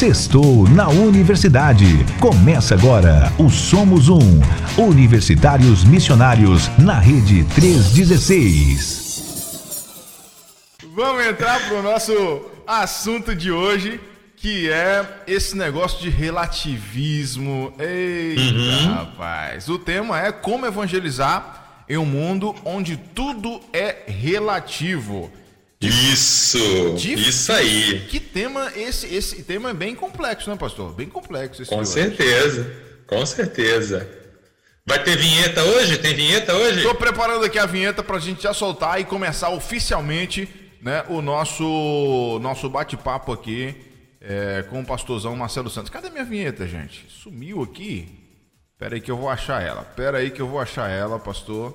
Sextou na Universidade. Começa agora o Somos Um. Universitários Missionários na Rede 316. Vamos entrar pro nosso assunto de hoje, que é esse negócio de relativismo. Eita, uhum. rapaz. O tema é como evangelizar em um mundo onde tudo é relativo. Isso, isso aí. Que tema esse? Esse tema é bem complexo, né, pastor? Bem complexo. com certeza, com certeza. Vai ter vinheta hoje? Tem vinheta hoje? Estou preparando aqui a vinheta para a gente já soltar e começar oficialmente, né, o nosso nosso bate-papo aqui é, com o pastorzão Marcelo Santos. Cadê minha vinheta, gente? Sumiu aqui? Pera aí que eu vou achar ela. Pera aí que eu vou achar ela, pastor.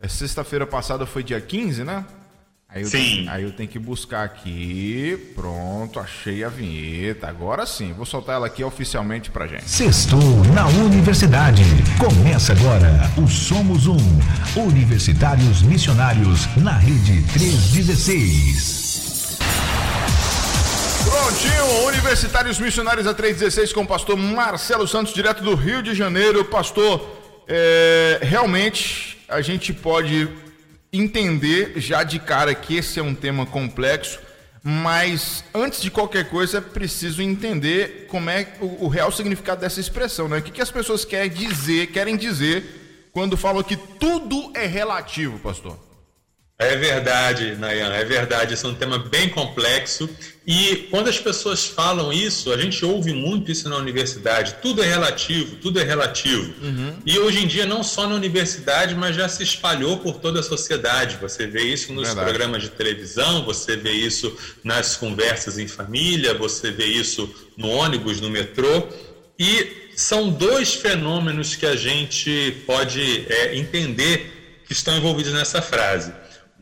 É, Sexta-feira passada foi dia 15, né? Aí eu, sim. Tenho, aí eu tenho que buscar aqui. Pronto, achei a vinheta. Agora sim, vou soltar ela aqui oficialmente pra gente. Sextou na Universidade. Começa agora o Somos Um. Universitários Missionários na Rede 316. Prontinho, Universitários Missionários a 316 com o pastor Marcelo Santos, direto do Rio de Janeiro. Pastor, é, realmente a gente pode entender já de cara que esse é um tema complexo, mas antes de qualquer coisa é preciso entender como é o, o real significado dessa expressão, né? O que, que as pessoas querem dizer, querem dizer quando falam que tudo é relativo, pastor? É verdade, Nayan, é verdade. Esse é um tema bem complexo. E quando as pessoas falam isso, a gente ouve muito isso na universidade. Tudo é relativo, tudo é relativo. Uhum. E hoje em dia, não só na universidade, mas já se espalhou por toda a sociedade. Você vê isso nos verdade. programas de televisão, você vê isso nas conversas em família, você vê isso no ônibus, no metrô. E são dois fenômenos que a gente pode é, entender que estão envolvidos nessa frase.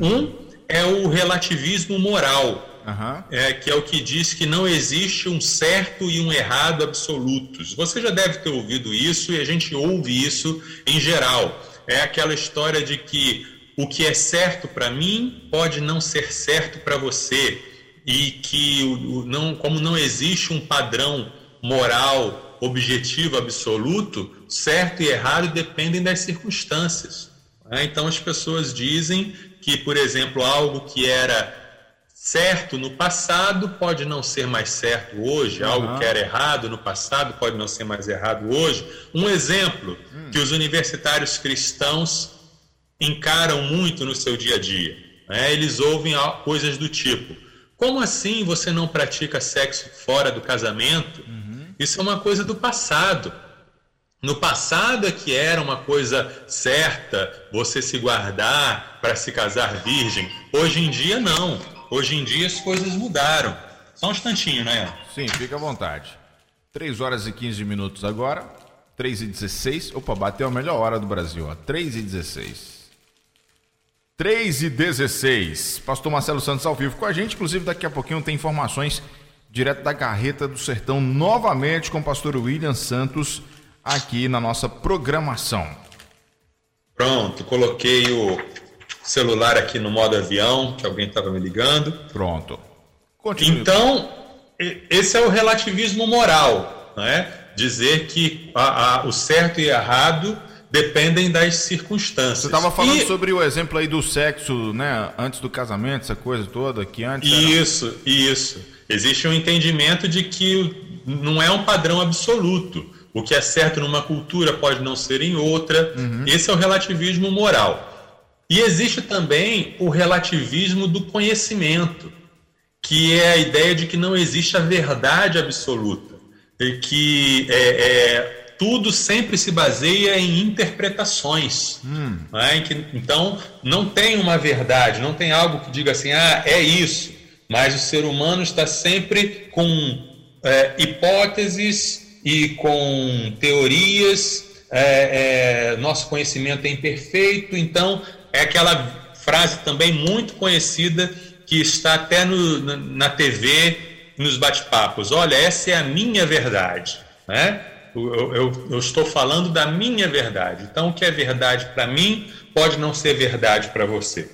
Um é o relativismo moral, Uhum. É, que é o que diz que não existe um certo e um errado absolutos. Você já deve ter ouvido isso e a gente ouve isso em geral. É aquela história de que o que é certo para mim pode não ser certo para você e que o, não, como não existe um padrão moral objetivo absoluto, certo e errado dependem das circunstâncias. É, então as pessoas dizem que, por exemplo, algo que era certo no passado pode não ser mais certo hoje, uhum. algo que era errado no passado pode não ser mais errado hoje. Um exemplo hum. que os universitários cristãos encaram muito no seu dia a dia. Né? Eles ouvem coisas do tipo: como assim você não pratica sexo fora do casamento? Uhum. Isso é uma coisa do passado. No passado é que era uma coisa certa você se guardar para se casar virgem. Hoje em dia não. Hoje em dia as coisas mudaram. Só um instantinho, né? Sim, fica à vontade. 3 horas e 15 minutos agora. 3 e 16. Opa, bateu a melhor hora do Brasil, ó. 3 e 16. 3 e 16. Pastor Marcelo Santos ao vivo com a gente. Inclusive, daqui a pouquinho tem informações direto da Carreta do Sertão, novamente com o pastor William Santos aqui na nossa programação. Pronto, coloquei o celular aqui no modo avião, que alguém estava me ligando. Pronto. Continue. Então, esse é o relativismo moral, né? dizer que a, a, o certo e errado dependem das circunstâncias. Você estava falando e... sobre o exemplo aí do sexo, né, antes do casamento, essa coisa toda que antes. Isso, era... isso. Existe um entendimento de que não é um padrão absoluto. O que é certo numa cultura pode não ser em outra. Uhum. Esse é o relativismo moral. E existe também o relativismo do conhecimento, que é a ideia de que não existe a verdade absoluta, e que é, é, tudo sempre se baseia em interpretações. Hum. Né? Que, então, não tem uma verdade, não tem algo que diga assim, ah, é isso. Mas o ser humano está sempre com é, hipóteses e com teorias, é, é, nosso conhecimento é imperfeito, então é aquela frase também muito conhecida que está até no, na, na TV, nos bate-papos. Olha, essa é a minha verdade, né? Eu, eu, eu, estou falando da minha verdade. Então, o que é verdade para mim pode não ser verdade para você.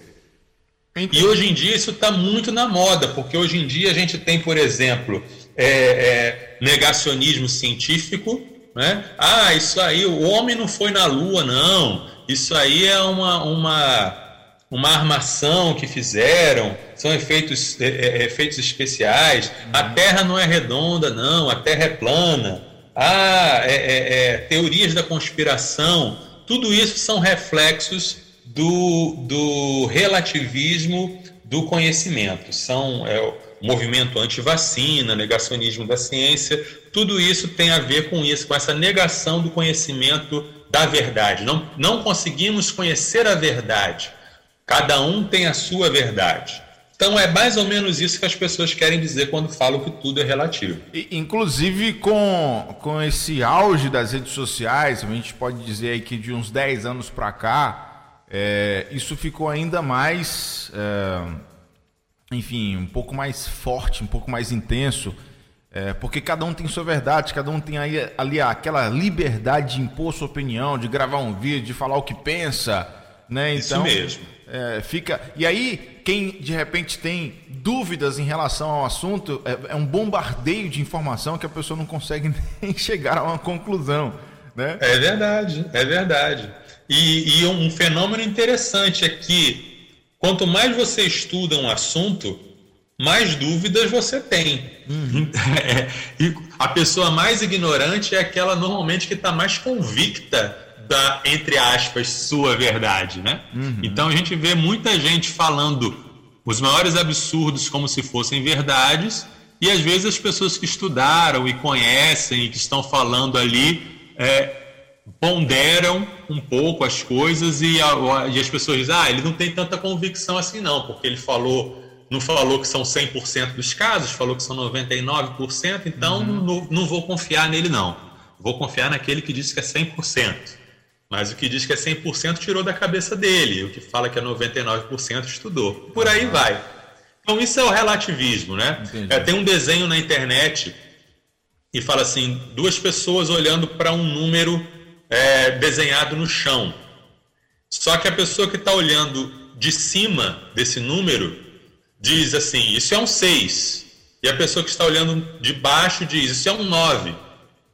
Entendi. E hoje em dia isso está muito na moda, porque hoje em dia a gente tem, por exemplo, é, é, negacionismo científico, né? Ah, isso aí, o homem não foi na Lua, não. Isso aí é uma, uma, uma armação que fizeram, são efeitos, é, é efeitos especiais. Uhum. A Terra não é redonda, não, a Terra é plana. Ah, é, é, teorias da conspiração. Tudo isso são reflexos do, do relativismo do conhecimento. São é, movimento anti-vacina, negacionismo da ciência, tudo isso tem a ver com isso, com essa negação do conhecimento da verdade. Não, não conseguimos conhecer a verdade. Cada um tem a sua verdade. Então é mais ou menos isso que as pessoas querem dizer quando falam que tudo é relativo. Inclusive com, com esse auge das redes sociais, a gente pode dizer que de uns 10 anos para cá, é, isso ficou ainda mais, é, enfim, um pouco mais forte, um pouco mais intenso, é, porque cada um tem sua verdade, cada um tem aí, ali aquela liberdade de impor sua opinião, de gravar um vídeo, de falar o que pensa, né? Então, isso mesmo. É, fica e aí quem de repente tem dúvidas em relação ao assunto é, é um bombardeio de informação que a pessoa não consegue nem chegar a uma conclusão, né? É verdade, é verdade. E, e um fenômeno interessante é que quanto mais você estuda um assunto, mais dúvidas você tem. Uhum. É, e a pessoa mais ignorante é aquela normalmente que está mais convicta da, entre aspas, sua verdade, né? Uhum. Então a gente vê muita gente falando os maiores absurdos como se fossem verdades, e às vezes as pessoas que estudaram e conhecem e que estão falando ali é, ponderam um pouco as coisas e, a, e, as pessoas dizem, ah, ele não tem tanta convicção assim não, porque ele falou, não falou que são 100% dos casos, falou que são 99%, então uhum. não, não vou confiar nele não. Vou confiar naquele que disse que é 100%. Mas o que diz que é 100% tirou da cabeça dele, o que fala que é 99% estudou. Por aí vai. Então isso é o relativismo, né? É, tem um desenho na internet e fala assim, duas pessoas olhando para um número é, desenhado no chão. Só que a pessoa que está olhando de cima desse número diz assim: Isso é um 6. E a pessoa que está olhando de baixo diz: Isso é um 9.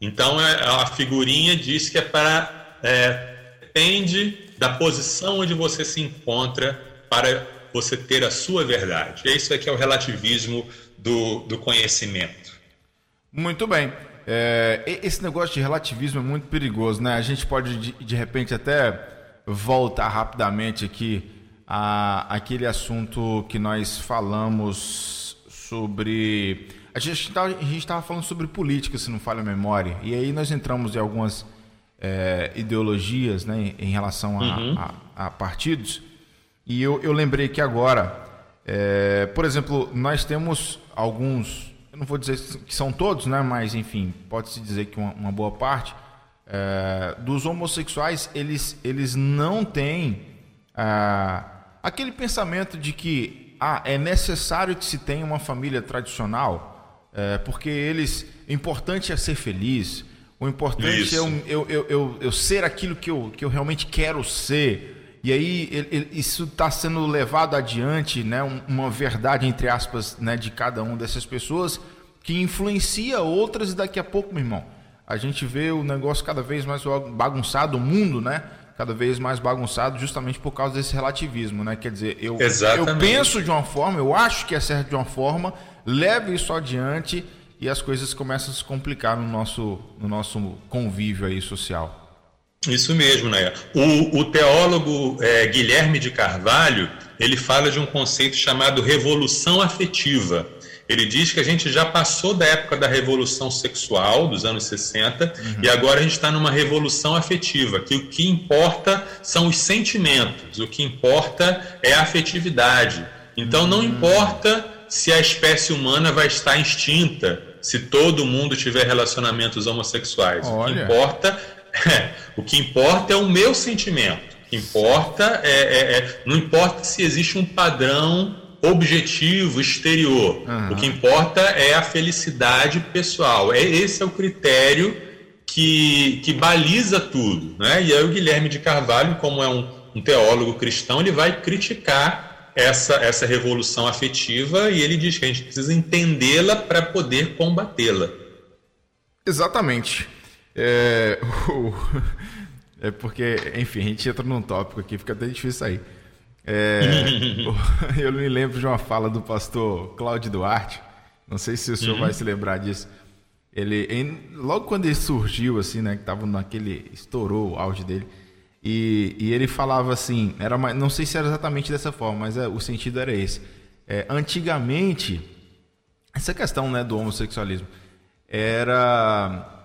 Então é, a figurinha diz que é para. É, depende da posição onde você se encontra para você ter a sua verdade. É isso aqui é o relativismo do, do conhecimento. Muito bem. É, esse negócio de relativismo é muito perigoso, né? A gente pode, de, de repente, até voltar rapidamente aqui a aquele assunto que nós falamos sobre. A gente tá, estava falando sobre política, se não falha a memória, e aí nós entramos em algumas é, ideologias né, em relação a, uhum. a, a partidos, e eu, eu lembrei que agora, é, por exemplo, nós temos alguns eu não vou dizer que são todos, né? Mas enfim, pode-se dizer que uma, uma boa parte é, dos homossexuais eles, eles não têm é, aquele pensamento de que ah, é necessário que se tenha uma família tradicional, é, porque eles o importante é ser feliz, o importante Isso. é eu, eu, eu, eu, eu ser aquilo que eu, que eu realmente quero ser. E aí ele, ele, isso está sendo levado adiante, né, uma verdade entre aspas, né, de cada uma dessas pessoas que influencia outras e daqui a pouco, meu irmão, a gente vê o negócio cada vez mais bagunçado, o mundo, né? Cada vez mais bagunçado, justamente por causa desse relativismo, né? Quer dizer, eu, eu penso de uma forma, eu acho que é certo de uma forma, levo isso adiante e as coisas começam a se complicar no nosso, no nosso convívio aí social. Isso mesmo, né? O, o teólogo é, Guilherme de Carvalho ele fala de um conceito chamado revolução afetiva. Ele diz que a gente já passou da época da revolução sexual, dos anos 60, uhum. e agora a gente está numa revolução afetiva, que o que importa são os sentimentos, o que importa é a afetividade. Então não uhum. importa se a espécie humana vai estar extinta, se todo mundo tiver relacionamentos homossexuais. Olha. O que importa o que importa é o meu sentimento. O que importa é, é, é não importa se existe um padrão objetivo exterior. Uhum. O que importa é a felicidade pessoal. É esse é o critério que, que baliza tudo, né? E aí o Guilherme de Carvalho, como é um, um teólogo cristão, ele vai criticar essa, essa revolução afetiva e ele diz que a gente precisa entendê-la para poder combatê-la. Exatamente. É, o, é porque, enfim, a gente entra num tópico aqui, fica até difícil sair. É, eu me lembro de uma fala do pastor Cláudio Duarte, não sei se o senhor uhum. vai se lembrar disso. Ele, em, logo quando ele surgiu, assim, né, que tava naquele, estourou o auge dele, e, e ele falava assim, era mais, não sei se era exatamente dessa forma, mas é, o sentido era esse. É, antigamente, essa questão né, do homossexualismo era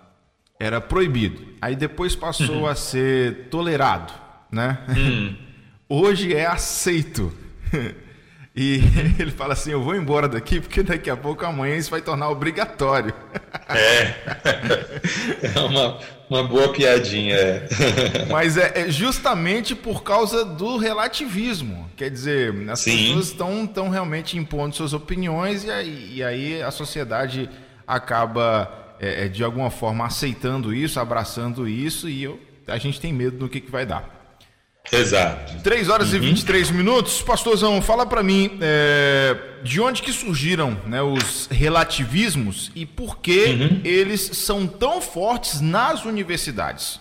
era proibido. Aí depois passou uhum. a ser tolerado, né? Uhum. Hoje é aceito. E ele fala assim: Eu vou embora daqui porque daqui a pouco amanhã isso vai tornar obrigatório. É, é uma, uma boa piadinha. É. Mas é, é, justamente por causa do relativismo. Quer dizer, as Sim. pessoas estão, estão realmente impondo suas opiniões e aí, e aí a sociedade acaba é, é, de alguma forma aceitando isso, abraçando isso, e eu, a gente tem medo do que, que vai dar. Exato. 3 horas uhum. e 23 minutos. Pastorzão, fala para mim é, de onde que surgiram né, os relativismos e por que uhum. eles são tão fortes nas universidades.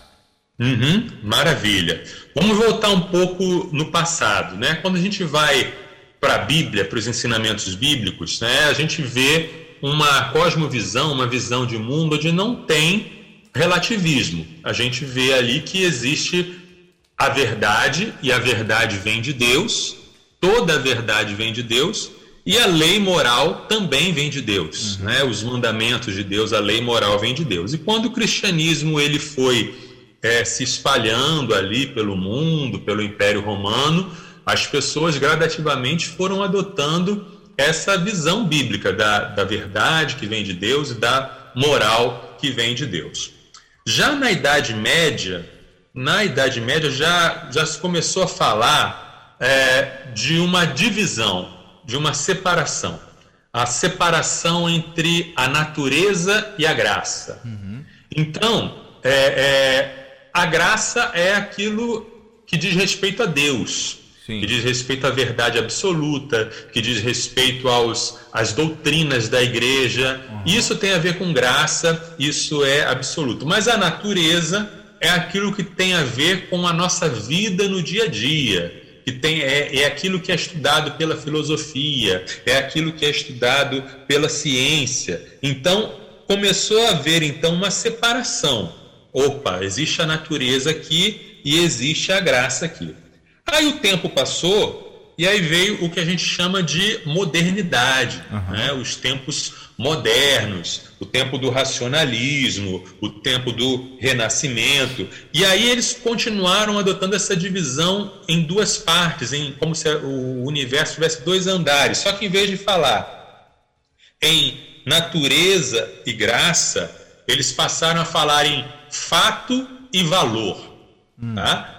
Uhum. Maravilha. Vamos voltar um pouco no passado, né? Quando a gente vai para a Bíblia, para os ensinamentos bíblicos, né, a gente vê uma cosmovisão, uma visão de mundo onde não tem relativismo. A gente vê ali que existe a verdade e a verdade vem de Deus, toda a verdade vem de Deus e a lei moral também vem de Deus, uhum. né? Os mandamentos de Deus, a lei moral vem de Deus. E quando o cristianismo ele foi é, se espalhando ali pelo mundo, pelo Império Romano, as pessoas gradativamente foram adotando essa visão bíblica da, da verdade que vem de Deus e da moral que vem de Deus. Já na Idade Média, na Idade Média já, já se começou a falar é, de uma divisão, de uma separação. A separação entre a natureza e a graça. Uhum. Então, é, é, a graça é aquilo que diz respeito a Deus. Sim. que diz respeito à verdade absoluta, que diz respeito aos, às doutrinas da igreja. Uhum. Isso tem a ver com graça, isso é absoluto. Mas a natureza é aquilo que tem a ver com a nossa vida no dia a dia. Que tem, é, é aquilo que é estudado pela filosofia, é aquilo que é estudado pela ciência. Então, começou a haver então uma separação. Opa, existe a natureza aqui e existe a graça aqui. Aí o tempo passou e aí veio o que a gente chama de modernidade, uhum. né? os tempos modernos, o tempo do racionalismo, o tempo do renascimento. E aí eles continuaram adotando essa divisão em duas partes, em como se o universo tivesse dois andares. Só que em vez de falar em natureza e graça, eles passaram a falar em fato e valor. Hum. Tá?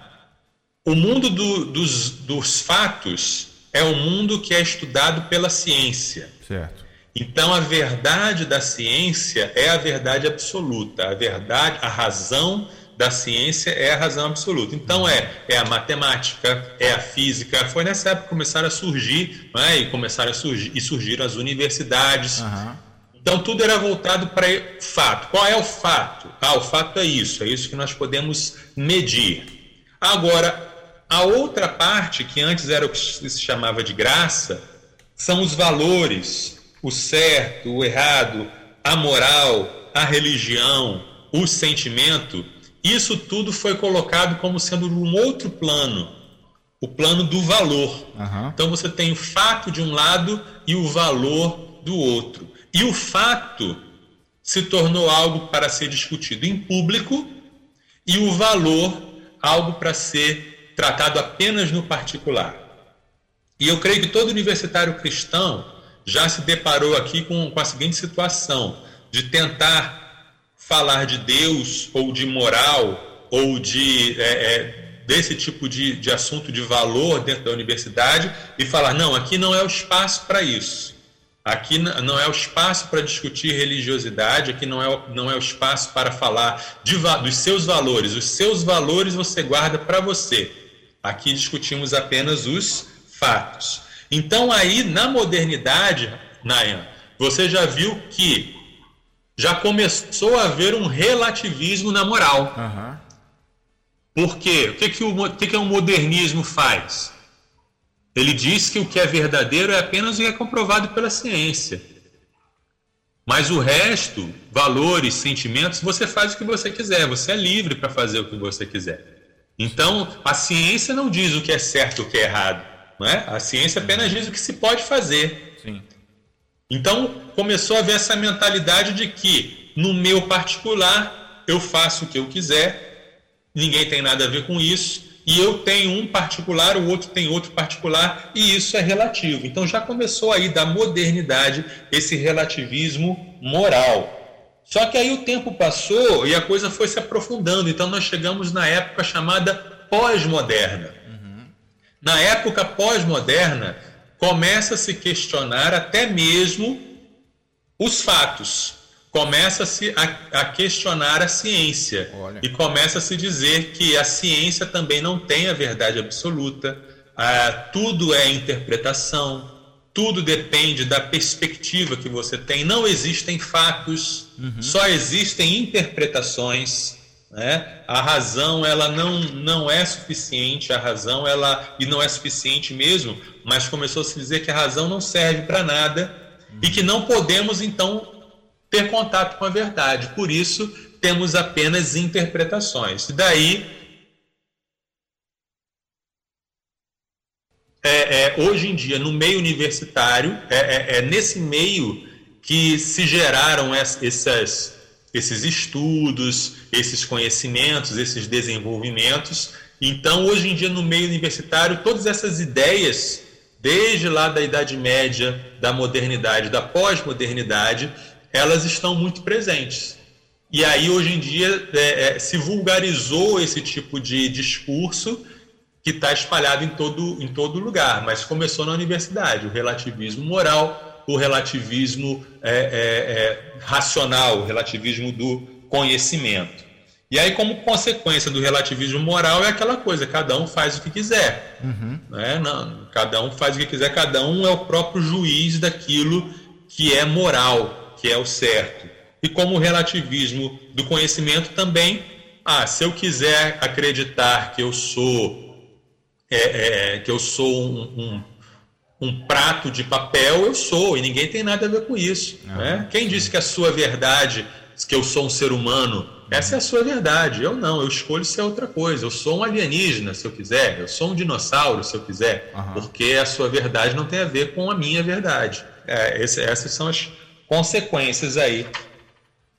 O mundo do, dos, dos fatos é o mundo que é estudado pela ciência. Certo. Então a verdade da ciência é a verdade absoluta. A verdade, a razão da ciência é a razão absoluta. Então é, é a matemática, é a física. Foi nessa época que começaram a surgir, né, e começaram a surgir e surgiram as universidades. Uhum. Então tudo era voltado para fato. Qual é o fato? Ah, o fato é isso, é isso que nós podemos medir. Agora, a outra parte, que antes era o que se chamava de graça, são os valores, o certo, o errado, a moral, a religião, o sentimento. Isso tudo foi colocado como sendo um outro plano, o plano do valor. Uhum. Então você tem o fato de um lado e o valor do outro. E o fato se tornou algo para ser discutido em público e o valor algo para ser tratado apenas no particular. E eu creio que todo universitário cristão já se deparou aqui com, com a seguinte situação: de tentar falar de Deus ou de moral ou de é, é, desse tipo de, de assunto de valor dentro da universidade e falar não, aqui não é o espaço para isso. Aqui não é o espaço para discutir religiosidade, aqui não é, não é o espaço para falar de, dos seus valores. Os seus valores você guarda para você. Aqui discutimos apenas os fatos. Então aí na modernidade, Nayan, você já viu que já começou a haver um relativismo na moral. Uhum. Por quê? O que, que, o, o que, que o modernismo faz? Ele diz que o que é verdadeiro é apenas o que é comprovado pela ciência. Mas o resto, valores, sentimentos, você faz o que você quiser, você é livre para fazer o que você quiser. Então, a ciência não diz o que é certo e o que é errado. Não é? A ciência apenas diz o que se pode fazer. Sim. Então, começou a haver essa mentalidade de que, no meu particular, eu faço o que eu quiser, ninguém tem nada a ver com isso, e eu tenho um particular, o outro tem outro particular, e isso é relativo. Então já começou aí da modernidade esse relativismo moral. Só que aí o tempo passou e a coisa foi se aprofundando. Então nós chegamos na época chamada pós-moderna. Uhum. Na época pós-moderna, começa a se questionar até mesmo os fatos começa-se a, a, questionar a ciência Olha. e começa a se dizer que a ciência também não tem a verdade absoluta, ah, tudo é interpretação, tudo depende da perspectiva que você tem, não existem fatos, uhum. só existem interpretações. Né? A razão ela não, não é suficiente, a razão ela e não é suficiente mesmo, mas começou a se dizer que a razão não serve para nada uhum. e que não podemos então ter contato com a verdade. Por isso, temos apenas interpretações. E daí, é, é, hoje em dia, no meio universitário, é, é, é nesse meio que se geraram essas, esses estudos, esses conhecimentos, esses desenvolvimentos. Então, hoje em dia, no meio universitário, todas essas ideias, desde lá da Idade Média, da modernidade, da pós-modernidade, elas estão muito presentes. E aí, hoje em dia, é, é, se vulgarizou esse tipo de discurso que está espalhado em todo, em todo lugar, mas começou na universidade, o relativismo moral, o relativismo é, é, é racional, o relativismo do conhecimento. E aí, como consequência do relativismo moral, é aquela coisa: cada um faz o que quiser. Uhum. Né? Não, cada um faz o que quiser, cada um é o próprio juiz daquilo que é moral que é o certo. E como o relativismo do conhecimento também, ah, se eu quiser acreditar que eu sou é, é, que eu sou um, um, um, prato de papel, eu sou, e ninguém tem nada a ver com isso. Ah, né? Quem disse que a sua verdade, que eu sou um ser humano, essa é a sua verdade. Eu não, eu escolho ser outra coisa. Eu sou um alienígena, se eu quiser. Eu sou um dinossauro, se eu quiser. Uhum. Porque a sua verdade não tem a ver com a minha verdade. É, esse, essas são as, consequências aí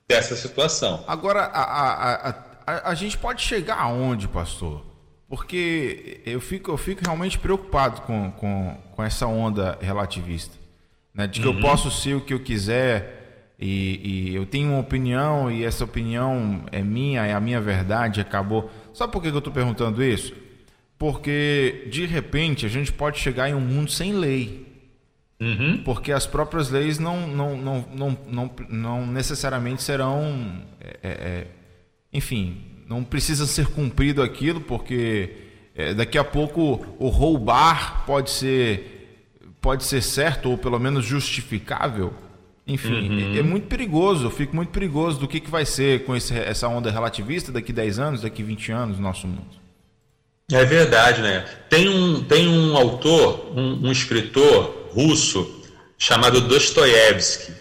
dessa situação. Agora, a, a, a, a, gente pode chegar aonde, pastor? Porque eu fico, eu fico realmente preocupado com, com, com essa onda relativista. Né? De que uhum. eu posso ser o que eu quiser e, e, eu tenho uma opinião e essa opinião é minha, é a minha verdade, acabou. Sabe por que eu estou perguntando isso? Porque, de repente, a gente pode chegar em um mundo sem lei. Uhum. Porque as próprias leis não, não, não, não, não, não necessariamente serão. É, é, é enfim, não precisa ser cumprido aquilo, porque é, daqui a pouco o roubar pode ser, pode ser certo ou pelo menos justificável. Enfim, uhum. é, é, muito perigoso, eu fico muito perigoso do que, que vai ser com esse, essa onda relativista daqui 10 anos, daqui 20 anos no nosso mundo. É verdade, né? Tem um, tem um autor, um, um escritor russo chamado Dostoiévski.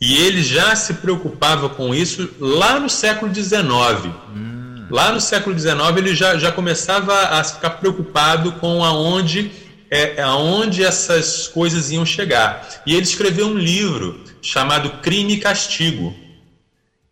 E ele já se preocupava com isso lá no século XIX. Hum. Lá no século XIX ele já, já começava a ficar preocupado com aonde, é, aonde essas coisas iam chegar. E ele escreveu um livro chamado Crime e Castigo,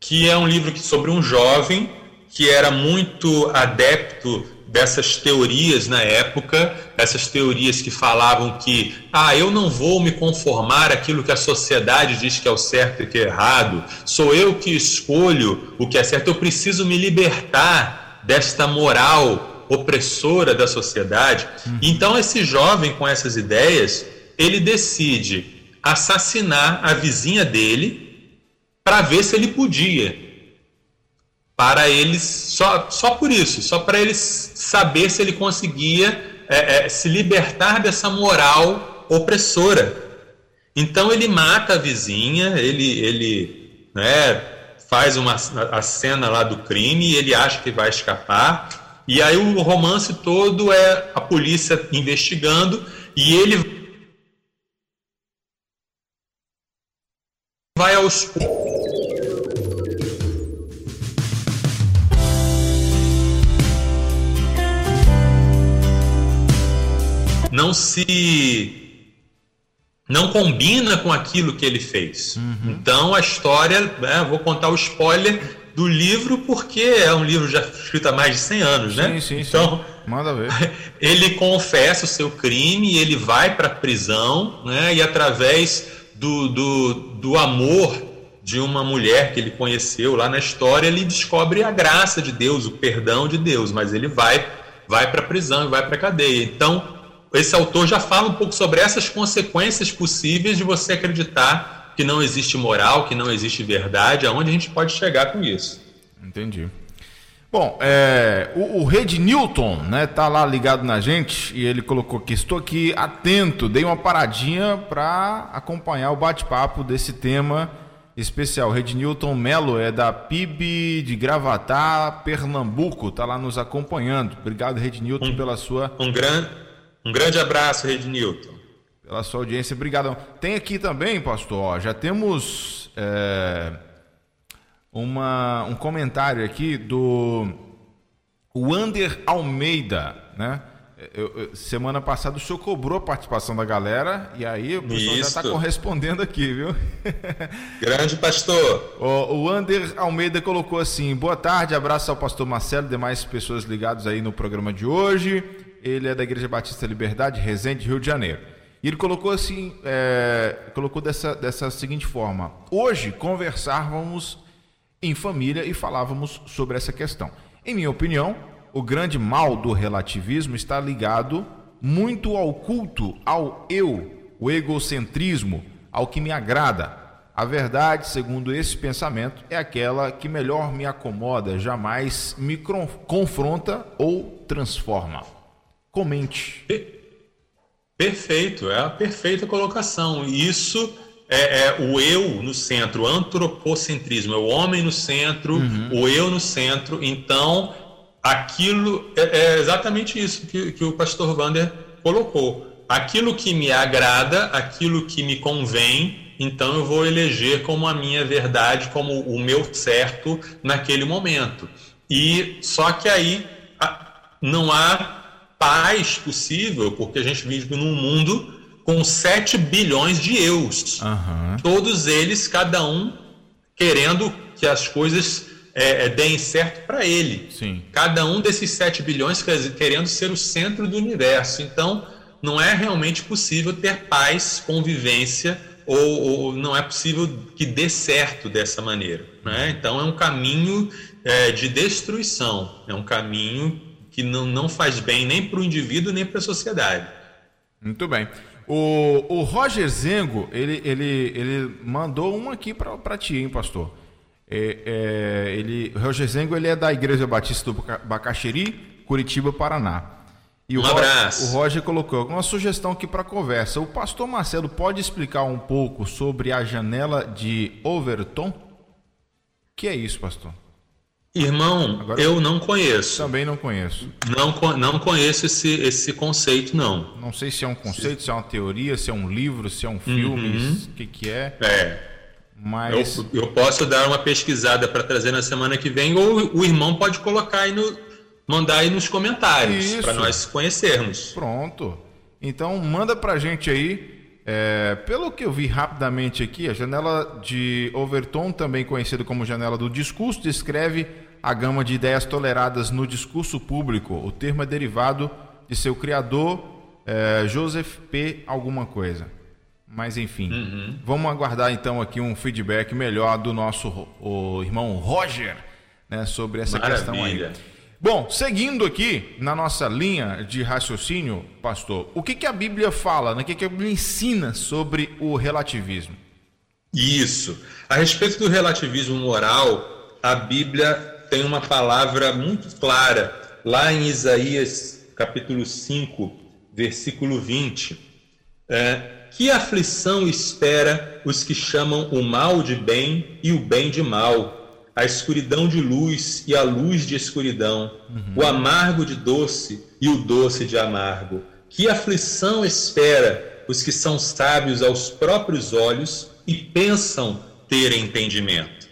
que é um livro sobre um jovem que era muito adepto dessas teorias na época, essas teorias que falavam que, ah, eu não vou me conformar aquilo que a sociedade diz que é o certo e que é errado, sou eu que escolho o que é certo, eu preciso me libertar desta moral opressora da sociedade. Uhum. Então, esse jovem com essas ideias, ele decide assassinar a vizinha dele para ver se ele podia para eles só, só por isso, só para eles saber se ele conseguia é, é, se libertar dessa moral opressora. Então ele mata a vizinha, ele, ele né, faz uma, a cena lá do crime, ele acha que vai escapar, e aí o romance todo é a polícia investigando e ele vai aos não se não combina com aquilo que ele fez. Uhum. Então a história, né, vou contar o spoiler do livro porque é um livro já escrito há mais de 100 anos, né? Sim, sim, então, sim. Manda ver. Ele confessa o seu crime, ele vai para a prisão, né? E através do, do, do amor de uma mulher que ele conheceu lá na história, ele descobre a graça de Deus, o perdão de Deus, mas ele vai vai para a prisão e vai para a cadeia. Então, esse autor já fala um pouco sobre essas consequências possíveis de você acreditar que não existe moral, que não existe verdade, aonde a gente pode chegar com isso. Entendi. Bom, é, o, o Red Newton, né, tá lá ligado na gente e ele colocou que estou aqui atento, dei uma paradinha para acompanhar o bate-papo desse tema especial. Red Newton Melo é da PIB de Gravatá, Pernambuco, tá lá nos acompanhando. Obrigado, Red Newton, um, pela sua um grande um grande abraço, Rede Newton. Pela sua audiência, obrigado. Tem aqui também, pastor, ó, já temos é, uma, um comentário aqui do Wander Almeida, né? Eu, eu, semana passada o senhor cobrou a participação da galera e aí o pessoal Isso. já está correspondendo aqui, viu? Grande pastor. O, o Ander Almeida colocou assim: boa tarde, abraço ao pastor Marcelo e demais pessoas ligadas aí no programa de hoje ele é da Igreja Batista Liberdade, Resende, Rio de Janeiro. E ele colocou assim, é, colocou dessa, dessa seguinte forma: hoje conversávamos em família e falávamos sobre essa questão. Em minha opinião, o grande mal do relativismo está ligado muito ao culto, ao eu, o egocentrismo, ao que me agrada. A verdade, segundo esse pensamento, é aquela que melhor me acomoda, jamais me confronta ou transforma. Comente. Perfeito, é a perfeita colocação. Isso é, é, o eu no centro, o antropocentrismo, é o homem no centro, uhum. o eu no centro. Então, aquilo é, é exatamente isso que, que, o pastor Wander colocou. Aquilo que me agrada, aquilo que me convém, então eu vou eleger como a minha verdade, como o meu certo naquele momento. E só que aí não há paz possível, porque a gente vive num mundo com 7 bilhões de eus. Uhum. Todos eles, cada um querendo que as coisas é, é deem certo para ele. Sim. Cada um desses 7 bilhões querendo ser o centro do universo. Então, não é realmente possível ter paz, convivência, ou, ou não é possível que dê certo dessa maneira. Né? Então, é um caminho é, de destruição, é um caminho que não, não faz bem nem para o indivíduo nem para a sociedade. Muito bem. O, o Roger Zengo, ele, ele, ele mandou um aqui para ti, hein, pastor? É, é, ele, o Roger Zengo ele é da Igreja Batista do Bacaxeri, Curitiba, Paraná. E um o abraço. Roger, o Roger colocou uma sugestão aqui para conversa. O pastor Marcelo pode explicar um pouco sobre a janela de Overton? O que é isso, pastor? Irmão, Agora, eu não conheço. Também não conheço. Não, não conheço esse, esse conceito, não. Não sei se é um conceito, se é uma teoria, se é um livro, se é um filme, uhum. o que, que é. É. Mas... Eu, eu posso dar uma pesquisada para trazer na semana que vem, ou o irmão pode colocar aí no. mandar aí nos comentários para nós conhecermos. Pronto. Então manda pra gente aí. É, pelo que eu vi rapidamente aqui, a janela de Overton, também conhecida como janela do discurso, descreve a gama de ideias toleradas no discurso público. O termo é derivado de seu criador, é, Joseph P. alguma coisa. Mas enfim, uhum. vamos aguardar então aqui um feedback melhor do nosso o irmão Roger né, sobre essa Maravilha. questão aí. Bom, seguindo aqui na nossa linha de raciocínio, pastor, o que, que a Bíblia fala, né? o que, que a Bíblia ensina sobre o relativismo? Isso. A respeito do relativismo moral, a Bíblia tem uma palavra muito clara lá em Isaías capítulo 5, versículo 20. É, que aflição espera os que chamam o mal de bem e o bem de mal, a escuridão de luz e a luz de escuridão, uhum. o amargo de doce e o doce de amargo. Que aflição espera os que são sábios aos próprios olhos e pensam ter entendimento.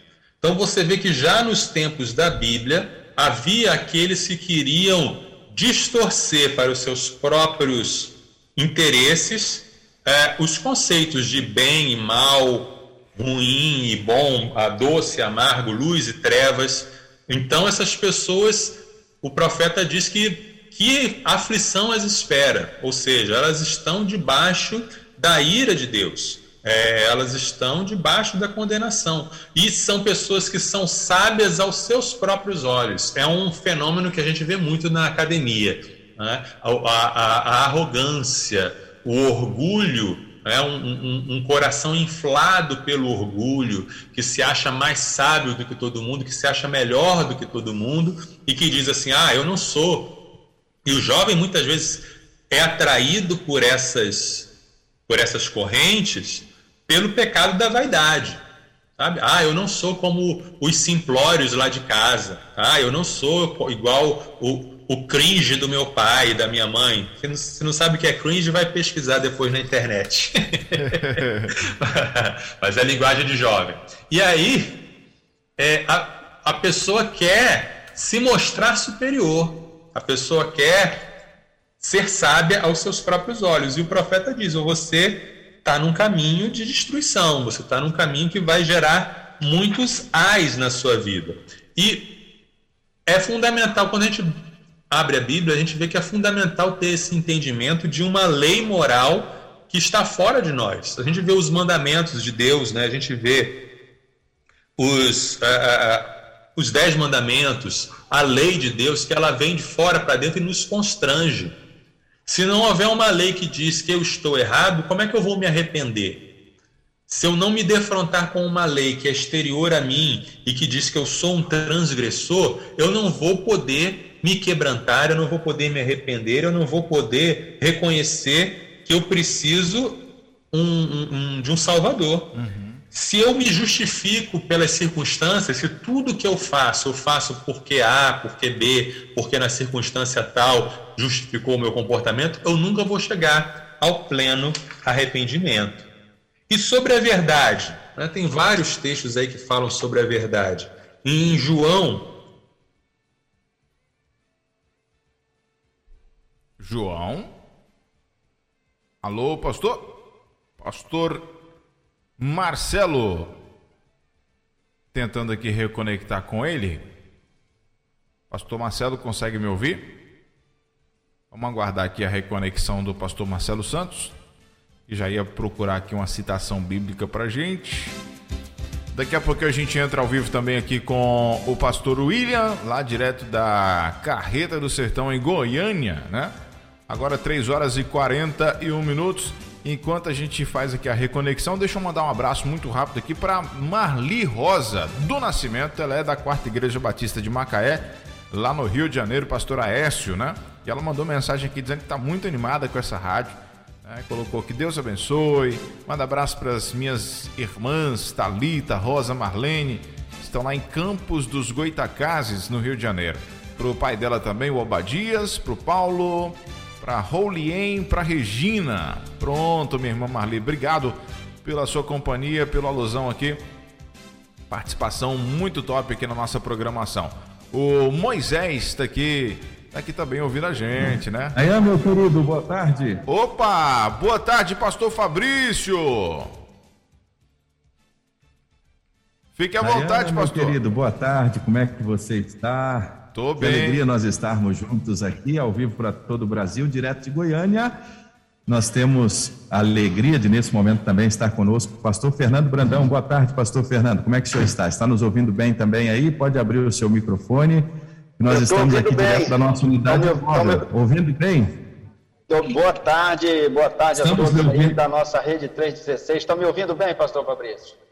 Então você vê que já nos tempos da Bíblia havia aqueles que queriam distorcer para os seus próprios interesses é, os conceitos de bem e mal, ruim e bom, doce, amargo, luz e trevas. Então, essas pessoas, o profeta diz que que aflição as espera, ou seja, elas estão debaixo da ira de Deus. É, elas estão debaixo da condenação. E são pessoas que são sábias aos seus próprios olhos. É um fenômeno que a gente vê muito na academia. Né? A, a, a, arrogância, o orgulho, né? um, um, um, coração inflado pelo orgulho, que se acha mais sábio do que todo mundo, que se acha melhor do que todo mundo e que diz assim: ah, eu não sou. E o jovem muitas vezes é atraído por essas, por essas correntes pelo pecado da vaidade. Sabe? Ah, eu não sou como os simplórios lá de casa. Ah, eu não sou igual o, o cringe do meu pai e da minha mãe. Se não, se não sabe o que é cringe, vai pesquisar depois na internet. Mas é linguagem de jovem. E aí, é, a, a pessoa quer se mostrar superior. A pessoa quer ser sábia aos seus próprios olhos. E o profeta diz: você está num caminho de destruição, você está num caminho que vai gerar muitos ais na sua vida. E é fundamental, quando a gente abre a Bíblia, a gente vê que é fundamental ter esse entendimento de uma lei moral que está fora de nós. A gente vê os mandamentos de Deus, né? a gente vê os, uh, os dez mandamentos, a lei de Deus, que ela vem de fora para dentro e nos constrange. Se não houver uma lei que diz que eu estou errado, como é que eu vou me arrepender? Se eu não me defrontar com uma lei que é exterior a mim e que diz que eu sou um transgressor, eu não vou poder me quebrantar, eu não vou poder me arrepender, eu não vou poder reconhecer que eu preciso um, um, de um Salvador. Uhum. Se eu me justifico pelas circunstâncias, se tudo que eu faço, eu faço porque A, porque B, porque na circunstância tal justificou o meu comportamento, eu nunca vou chegar ao pleno arrependimento. E sobre a verdade, né, tem vários textos aí que falam sobre a verdade. Em João João. Alô, pastor? Pastor Marcelo. Tentando aqui reconectar com ele. Pastor Marcelo, consegue me ouvir? Vamos aguardar aqui a reconexão do pastor Marcelo Santos. E já ia procurar aqui uma citação bíblica para gente. Daqui a pouco a gente entra ao vivo também aqui com o pastor William, lá direto da Carreta do Sertão em Goiânia, né? Agora 3 horas e 41 minutos. Enquanto a gente faz aqui a reconexão, deixa eu mandar um abraço muito rápido aqui para Marli Rosa do Nascimento. Ela é da Quarta Igreja Batista de Macaé, lá no Rio de Janeiro, pastor Aécio, né? E ela mandou mensagem aqui dizendo que está muito animada com essa rádio. Né? Colocou que Deus abençoe. Manda abraço para as minhas irmãs, Talita, Rosa, Marlene. Estão lá em Campos dos Goitacazes, no Rio de Janeiro. Para o pai dela também, o Obadias, para o Paulo, para Roulien, para Regina. Pronto, minha irmã Marli, obrigado pela sua companhia, pela alusão aqui. Participação muito top aqui na nossa programação. O Moisés está aqui, está aqui também ouvindo a gente, né? Aí, meu querido, boa tarde. Opa, boa tarde, pastor Fabrício. Fique à vontade, pastor. Meu querido, boa tarde, como é que você está? Tô bem. Que alegria nós estarmos juntos aqui, ao vivo para todo o Brasil, direto de Goiânia. Nós temos a alegria de, nesse momento, também estar conosco o pastor Fernando Brandão. Boa tarde, pastor Fernando. Como é que o senhor está? Está nos ouvindo bem também aí? Pode abrir o seu microfone. Nós estamos aqui bem. direto da nossa unidade tô, móvel. Tô, ouvindo bem? Boa tarde, boa tarde a todos aí da nossa rede 316. Estão me ouvindo bem, pastor Fabrício?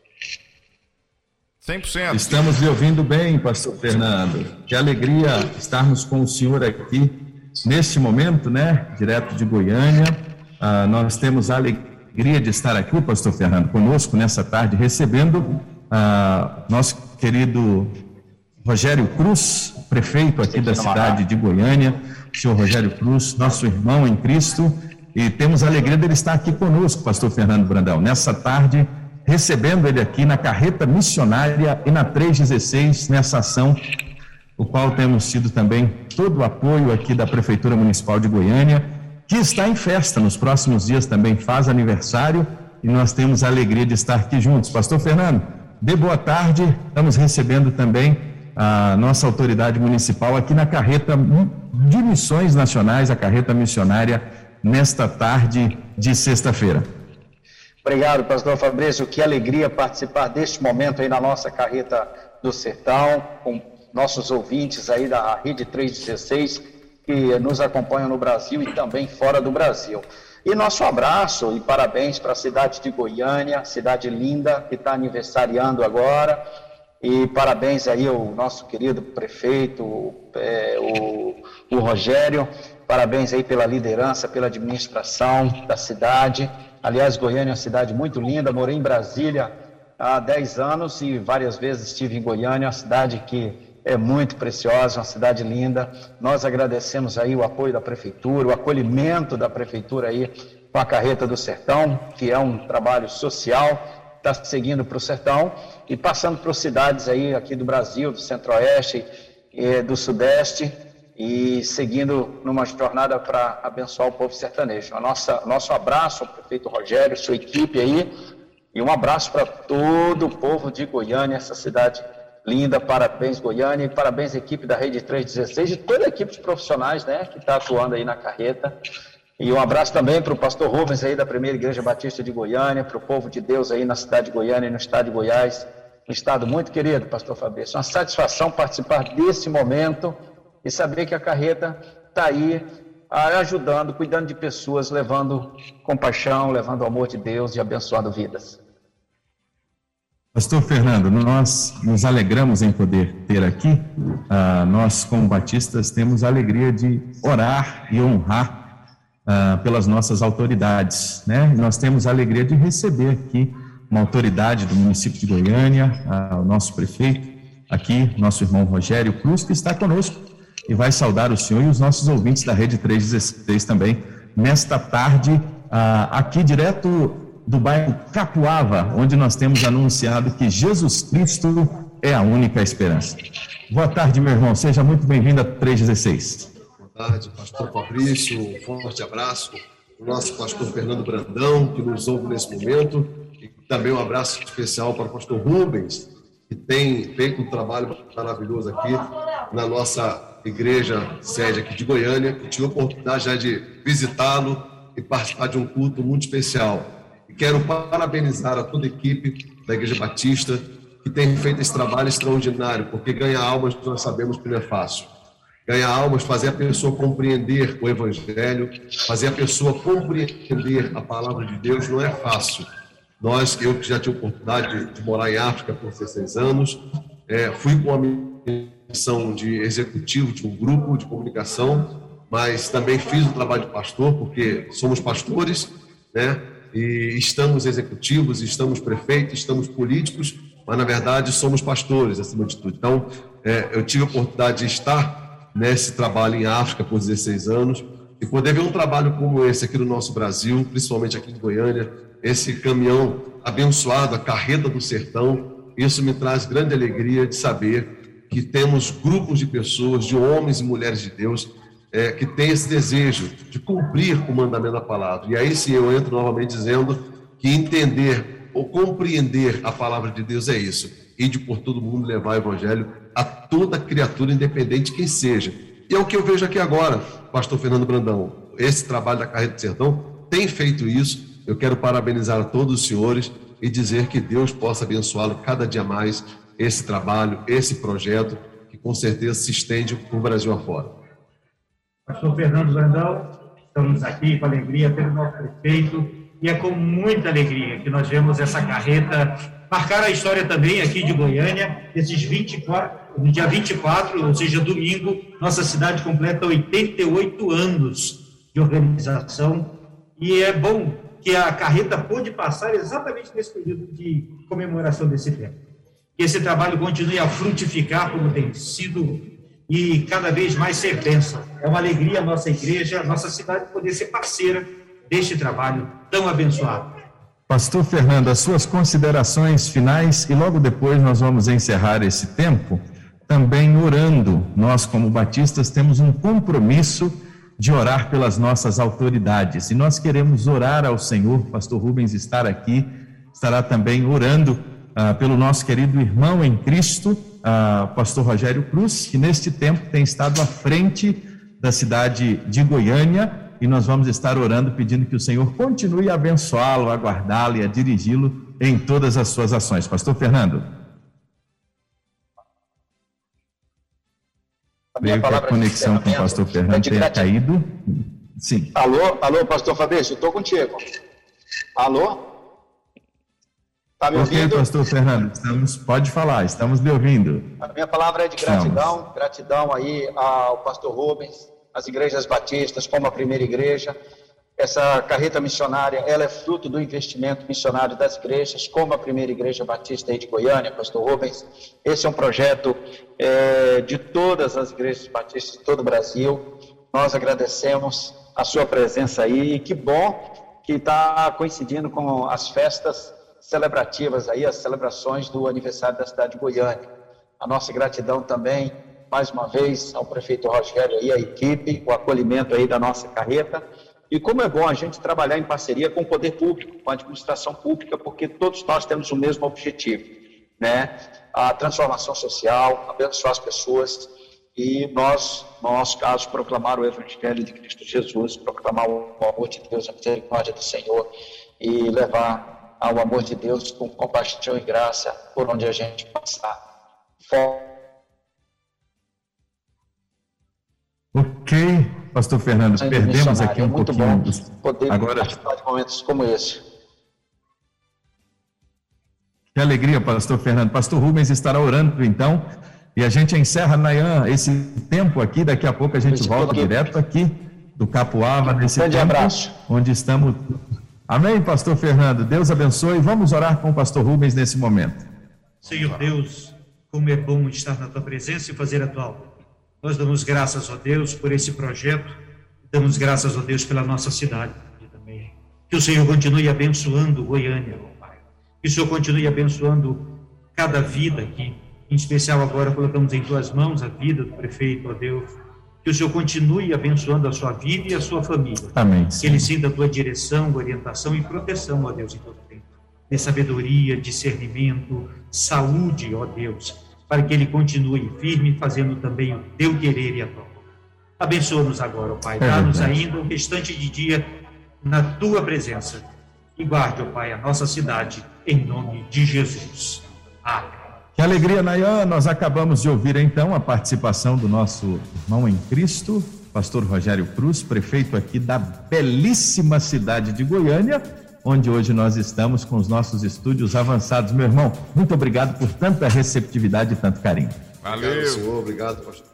100%. Estamos lhe ouvindo bem, pastor Fernando. Que alegria estarmos com o senhor aqui neste momento, né? Direto de Goiânia, ah, nós temos a alegria de estar aqui, pastor Fernando, conosco nessa tarde, recebendo ah, nosso querido Rogério Cruz, prefeito aqui da cidade de Goiânia, senhor Rogério Cruz, nosso irmão em Cristo, e temos a alegria dele estar aqui conosco, pastor Fernando Brandão, nessa tarde, recebendo ele aqui na carreta missionária e na 316, nessa ação, o qual temos tido também todo o apoio aqui da Prefeitura Municipal de Goiânia, que está em festa, nos próximos dias também faz aniversário, e nós temos a alegria de estar aqui juntos. Pastor Fernando, de boa tarde, estamos recebendo também a nossa autoridade municipal aqui na carreta de missões nacionais, a carreta missionária, nesta tarde de sexta-feira. Obrigado, pastor Fabrício. Que alegria participar deste momento aí na nossa carreta do sertão, com nossos ouvintes aí da Rede 316, que nos acompanham no Brasil e também fora do Brasil. E nosso abraço e parabéns para a cidade de Goiânia, cidade linda, que está aniversariando agora. E parabéns aí ao nosso querido prefeito, é, o, o Rogério. Parabéns aí pela liderança, pela administração da cidade. Aliás, Goiânia é uma cidade muito linda. Morei em Brasília há 10 anos e várias vezes estive em Goiânia, uma cidade que é muito preciosa, uma cidade linda. Nós agradecemos aí o apoio da prefeitura, o acolhimento da prefeitura aí com a carreta do sertão, que é um trabalho social está seguindo para o sertão e passando para cidades aí aqui do Brasil, do centro-oeste, do sudeste e seguindo numa jornada para abençoar o povo sertanejo. A nossa, nosso abraço ao prefeito Rogério, sua equipe aí, e um abraço para todo o povo de Goiânia, essa cidade linda. Parabéns, Goiânia, e parabéns, equipe da Rede 316 e toda a equipe de profissionais né, que está atuando aí na carreta. E um abraço também para o pastor Rubens aí da Primeira Igreja Batista de Goiânia, para o povo de Deus aí na cidade de Goiânia e no estado de Goiás. Um estado muito querido, pastor Fabrício. Uma satisfação participar desse momento e saber que a carreta está aí ah, ajudando, cuidando de pessoas, levando compaixão, levando o amor de Deus e abençoando vidas. Pastor Fernando, nós nos alegramos em poder ter aqui, ah, nós como batistas temos a alegria de orar e honrar ah, pelas nossas autoridades. Né? Nós temos a alegria de receber aqui uma autoridade do município de Goiânia, o nosso prefeito, aqui, nosso irmão Rogério Cruz, que está conosco e vai saudar o senhor e os nossos ouvintes da Rede 316 também, nesta tarde, ah, aqui direto do bairro Capuava, onde nós temos anunciado que Jesus Cristo é a única esperança. Boa tarde, meu irmão, seja muito bem-vindo a 316 tarde, pastor Fabrício, um forte abraço, o nosso pastor Fernando Brandão, que nos ouve nesse momento, e também um abraço especial para o pastor Rubens, que tem feito um trabalho maravilhoso aqui na nossa igreja sede aqui de Goiânia, que tive a oportunidade já de visitá-lo e participar de um culto muito especial. E quero parabenizar a toda a equipe da Igreja Batista que tem feito esse trabalho extraordinário, porque ganhar almas nós sabemos que não é fácil ganhar almas, fazer a pessoa compreender o Evangelho, fazer a pessoa compreender a palavra de Deus não é fácil. Nós, eu que já tive a oportunidade de, de morar em África por 16 anos, é, fui com a missão de executivo de um grupo de comunicação, mas também fiz o trabalho de pastor, porque somos pastores, né? E estamos executivos, estamos prefeitos, estamos políticos, mas na verdade somos pastores acima de tudo. Então, é, eu tive a oportunidade de estar nesse trabalho em África por 16 anos e poder ver um trabalho como esse aqui no nosso Brasil, principalmente aqui em Goiânia, esse caminhão abençoado, a carreta do sertão, isso me traz grande alegria de saber que temos grupos de pessoas, de homens e mulheres de Deus, é, que têm esse desejo de cumprir o mandamento da palavra. E aí sim eu entro novamente dizendo que entender ou compreender a palavra de Deus é isso. E de por todo mundo levar o evangelho a toda criatura, independente de quem seja. E é o que eu vejo aqui agora, pastor Fernando Brandão. Esse trabalho da Carreta do Sertão tem feito isso. Eu quero parabenizar a todos os senhores e dizer que Deus possa abençoá-lo cada dia mais, esse trabalho, esse projeto, que com certeza se estende para o Brasil afora. Pastor Fernando Brandão, estamos aqui com alegria pelo nosso prefeito, e é com muita alegria que nós vemos essa carreta marcar a história também aqui de Goiânia, esses 24, no dia 24, ou seja, domingo, nossa cidade completa 88 anos de organização E é bom que a carreta pôde passar exatamente nesse período de comemoração desse tempo. Que esse trabalho continue a frutificar como tem sido e cada vez mais ser bênção. É uma alegria a nossa igreja, a nossa cidade poder ser parceira deste trabalho tão abençoado. Pastor Fernando, as suas considerações finais e logo depois nós vamos encerrar esse tempo também orando. Nós, como batistas, temos um compromisso de orar pelas nossas autoridades e nós queremos orar ao Senhor. Pastor Rubens estar aqui, estará também orando ah, pelo nosso querido irmão em Cristo, ah, Pastor Rogério Cruz, que neste tempo tem estado à frente da cidade de Goiânia e nós vamos estar orando pedindo que o Senhor continue a abençoá-lo, a guardá-lo e a dirigi-lo em todas as suas ações. Pastor Fernando. Creio que a conexão com o pastor Fernando tenha caído. Sim. Alô, alô, pastor Fabrício, estou contigo. Alô? Está me ouvindo? Pastor Fernando, estamos, pode falar, estamos lhe ouvindo. A minha palavra é de gratidão, estamos. gratidão aí ao pastor Rubens, as igrejas batistas, como a primeira igreja. Essa carreta missionária, ela é fruto do investimento missionário das igrejas, como a primeira igreja batista aí de Goiânia, pastor Rubens. Esse é um projeto é, de todas as igrejas batistas de todo o Brasil. Nós agradecemos a sua presença aí e que bom que está coincidindo com as festas celebrativas aí, as celebrações do aniversário da cidade de Goiânia. A nossa gratidão também mais uma vez ao prefeito Rogério e à equipe, o acolhimento aí da nossa carreta. E como é bom a gente trabalhar em parceria com o poder público, com a administração pública, porque todos nós temos o mesmo objetivo, né? A transformação social, abençoar as pessoas e nós, no nosso caso, proclamar o Evangelho de Cristo Jesus, proclamar o amor de Deus, a misericórdia do Senhor e levar ao amor de Deus com compaixão e graça por onde a gente passar. Ok, Pastor Fernando, perdemos aqui um é muito pouquinho. Bom poder Agora... participar de momentos como esse. Que alegria, Pastor Fernando. Pastor Rubens estará orando então, e a gente encerra, Nayan, esse tempo aqui. Daqui a pouco a gente volta direto aqui do Capuava, nesse um tempo abraço. onde estamos. Amém, Pastor Fernando. Deus abençoe. Vamos orar com o Pastor Rubens nesse momento. Senhor Deus, como é bom estar na tua presença e fazer a tua obra. Nós damos graças a Deus por esse projeto, damos graças a Deus pela nossa cidade também. Que o Senhor continue abençoando Goiânia, ó Pai. Que o Senhor continue abençoando cada vida aqui. Em especial agora colocamos em tuas mãos a vida do prefeito, ó Deus. Que o Senhor continue abençoando a sua vida e a sua família. Amém. Que ele sinta a tua direção, orientação e proteção, ó Deus, em todo tempo. De sabedoria, discernimento, saúde, ó Deus para que ele continue firme, fazendo também o teu querer e a tua Abençoa-nos agora, ó Pai. É Dá-nos ainda um restante de dia na tua presença. E guarde, ó Pai, a nossa cidade, em nome de Jesus. Amém. Que alegria, Nayan. Nós acabamos de ouvir então a participação do nosso irmão em Cristo, pastor Rogério Cruz, prefeito aqui da belíssima cidade de Goiânia onde hoje nós estamos com os nossos estúdios avançados. Meu irmão, muito obrigado por tanta receptividade e tanto carinho. Valeu. Obrigado, senhor. Obrigado, pastor.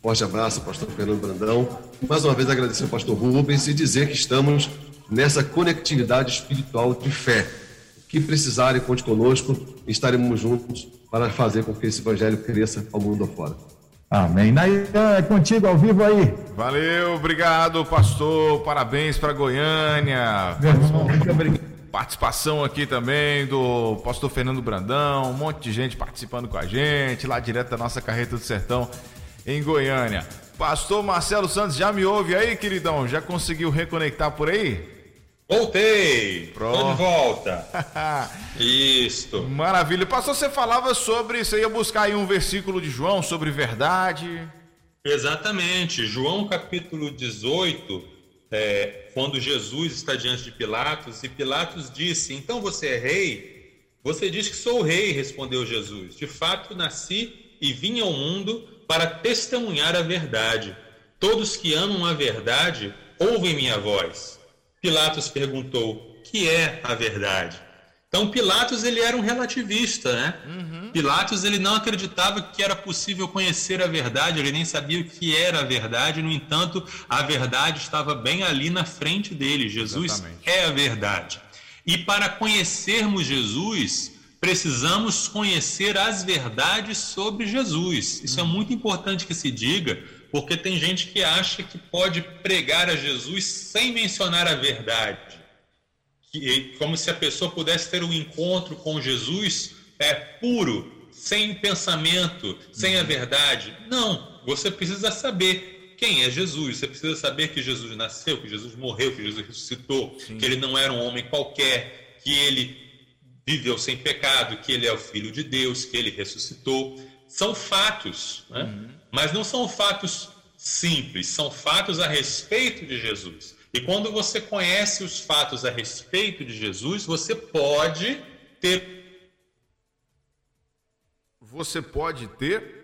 Forte abraço, pastor Fernando Brandão. Mais uma vez agradecer ao pastor Rubens e dizer que estamos nessa conectividade espiritual de fé. Que precisarem, conte conosco, estaremos juntos para fazer com que esse evangelho cresça ao mundo afora. Amém. Nayan, é contigo ao vivo aí. Valeu, obrigado, pastor. Parabéns para Goiânia. Meu irmão, muito obrigado. Participação aqui também do pastor Fernando Brandão, um monte de gente participando com a gente, lá direto da nossa carreta do sertão em Goiânia. Pastor Marcelo Santos, já me ouve aí, queridão? Já conseguiu reconectar por aí? Voltei! Pronto. Tô de volta. Isto. Maravilha. Pastor, você falava sobre. Você ia buscar aí um versículo de João sobre verdade. Exatamente. João capítulo 18, é, quando Jesus está diante de Pilatos, e Pilatos disse: Então você é rei? Você diz que sou rei, respondeu Jesus. De fato, nasci e vim ao mundo para testemunhar a verdade. Todos que amam a verdade ouvem minha voz. Pilatos perguntou: Que é a verdade? Então Pilatos ele era um relativista, né? Uhum. Pilatos ele não acreditava que era possível conhecer a verdade, ele nem sabia o que era a verdade. No entanto, a verdade estava bem ali na frente dele. Jesus Exatamente. é a verdade. E para conhecermos Jesus, precisamos conhecer as verdades sobre Jesus. Isso é uhum. muito importante que se diga, porque tem gente que acha que pode pregar a Jesus sem mencionar a verdade como se a pessoa pudesse ter um encontro com Jesus é, puro, sem pensamento, sem a verdade. Não, você precisa saber quem é Jesus. Você precisa saber que Jesus nasceu, que Jesus morreu, que Jesus ressuscitou, Sim. que ele não era um homem qualquer, que ele viveu sem pecado, que ele é o Filho de Deus, que ele ressuscitou. São fatos, né? uhum. Mas não são fatos simples, são fatos a respeito de Jesus. E quando você conhece os fatos a respeito de Jesus, você pode ter. Você pode ter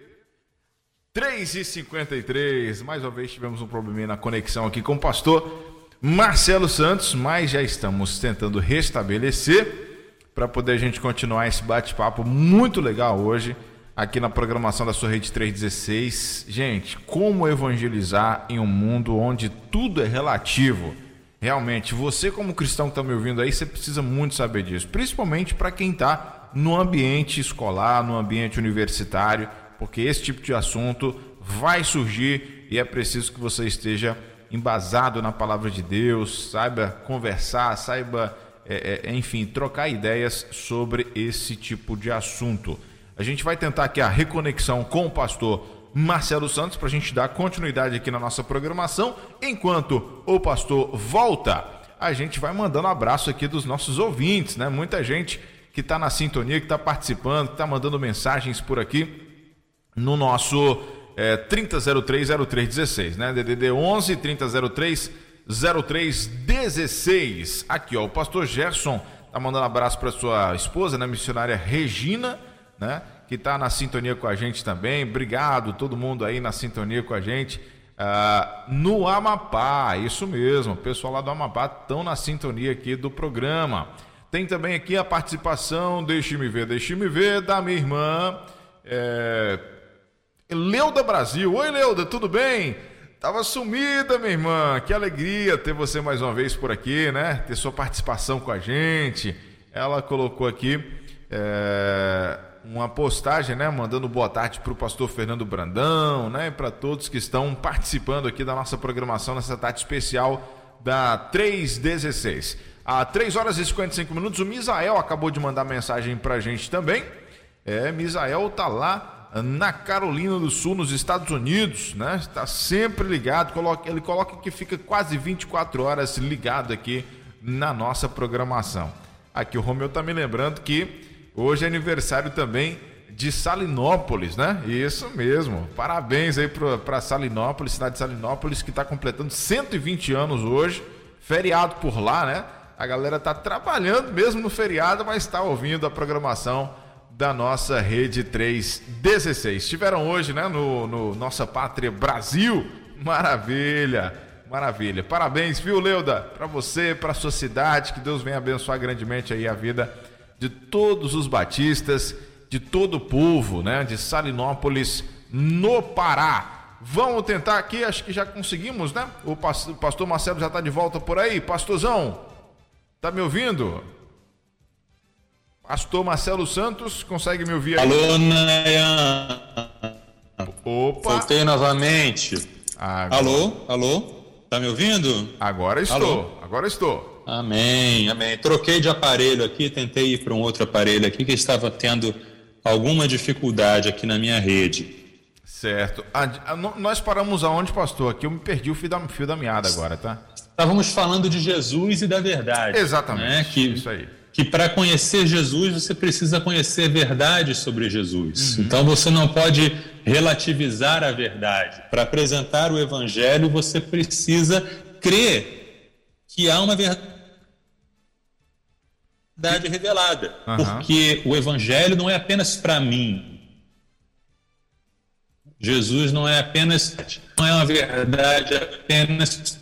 3h53. Mais uma vez tivemos um probleminha na conexão aqui com o pastor Marcelo Santos, mas já estamos tentando restabelecer para poder a gente continuar esse bate-papo muito legal hoje aqui na programação da sua rede 316. Gente, como evangelizar em um mundo onde tudo é relativo? Realmente, você como cristão que está me ouvindo aí, você precisa muito saber disso, principalmente para quem está no ambiente escolar, no ambiente universitário, porque esse tipo de assunto vai surgir e é preciso que você esteja embasado na palavra de Deus, saiba conversar, saiba, é, é, enfim, trocar ideias sobre esse tipo de assunto. A gente vai tentar aqui a reconexão com o pastor Marcelo Santos para a gente dar continuidade aqui na nossa programação. Enquanto o pastor volta, a gente vai mandando um abraço aqui dos nossos ouvintes, né? Muita gente que está na sintonia, que está participando, que está mandando mensagens por aqui no nosso é, 30030316, né? DDD 11 3003 0316. Aqui, ó, o pastor Gerson tá mandando um abraço para sua esposa, né, missionária Regina né? Que está na sintonia com a gente também. Obrigado, todo mundo aí na sintonia com a gente. Uh, no Amapá, isso mesmo, o pessoal lá do Amapá estão na sintonia aqui do programa. Tem também aqui a participação, deixe-me ver, deixe-me ver, da minha irmã é... Leuda Brasil. Oi, Leuda, tudo bem? Tava sumida, minha irmã. Que alegria ter você mais uma vez por aqui, né? Ter sua participação com a gente. Ela colocou aqui. É uma postagem, né, mandando boa tarde para o pastor Fernando Brandão, né, para todos que estão participando aqui da nossa programação nessa tarde especial da 316. Há 3 horas e 55 minutos, o Misael acabou de mandar mensagem para a gente também. É, Misael tá lá na Carolina do Sul, nos Estados Unidos, né? Está sempre ligado, coloca, ele coloca que fica quase 24 horas ligado aqui na nossa programação. Aqui o Romeu tá me lembrando que Hoje é aniversário também de Salinópolis, né? Isso mesmo. Parabéns aí para Salinópolis, cidade de Salinópolis, que está completando 120 anos hoje. Feriado por lá, né? A galera tá trabalhando mesmo no feriado, mas está ouvindo a programação da nossa Rede 316. Estiveram hoje, né, no, no Nossa Pátria Brasil. Maravilha, maravilha. Parabéns, viu, Leuda? Para você, para sua cidade, que Deus venha abençoar grandemente aí a vida de todos os batistas, de todo o povo, né, de Salinópolis, no Pará. Vamos tentar aqui, acho que já conseguimos, né? O pastor Marcelo já está de volta por aí. Pastorzão, tá me ouvindo? Pastor Marcelo Santos, consegue me ouvir aí? Alô, Nayan. Opa. Voltei novamente. Agora... Alô, alô, tá me ouvindo? Agora estou, alô? agora estou. Amém, amém. Troquei de aparelho aqui, tentei ir para um outro aparelho aqui que estava tendo alguma dificuldade aqui na minha rede. Certo. nós paramos aonde, pastor? Aqui eu me perdi o fio da, fio da meada agora, tá? Estávamos falando de Jesus e da verdade. Exatamente. Né? Que, isso aí. Que para conhecer Jesus você precisa conhecer verdade sobre Jesus. Uhum. Então você não pode relativizar a verdade. Para apresentar o evangelho você precisa crer que há uma verdade verdade revelada. Uhum. Porque o evangelho não é apenas para mim. Jesus não é apenas não é uma verdade apenas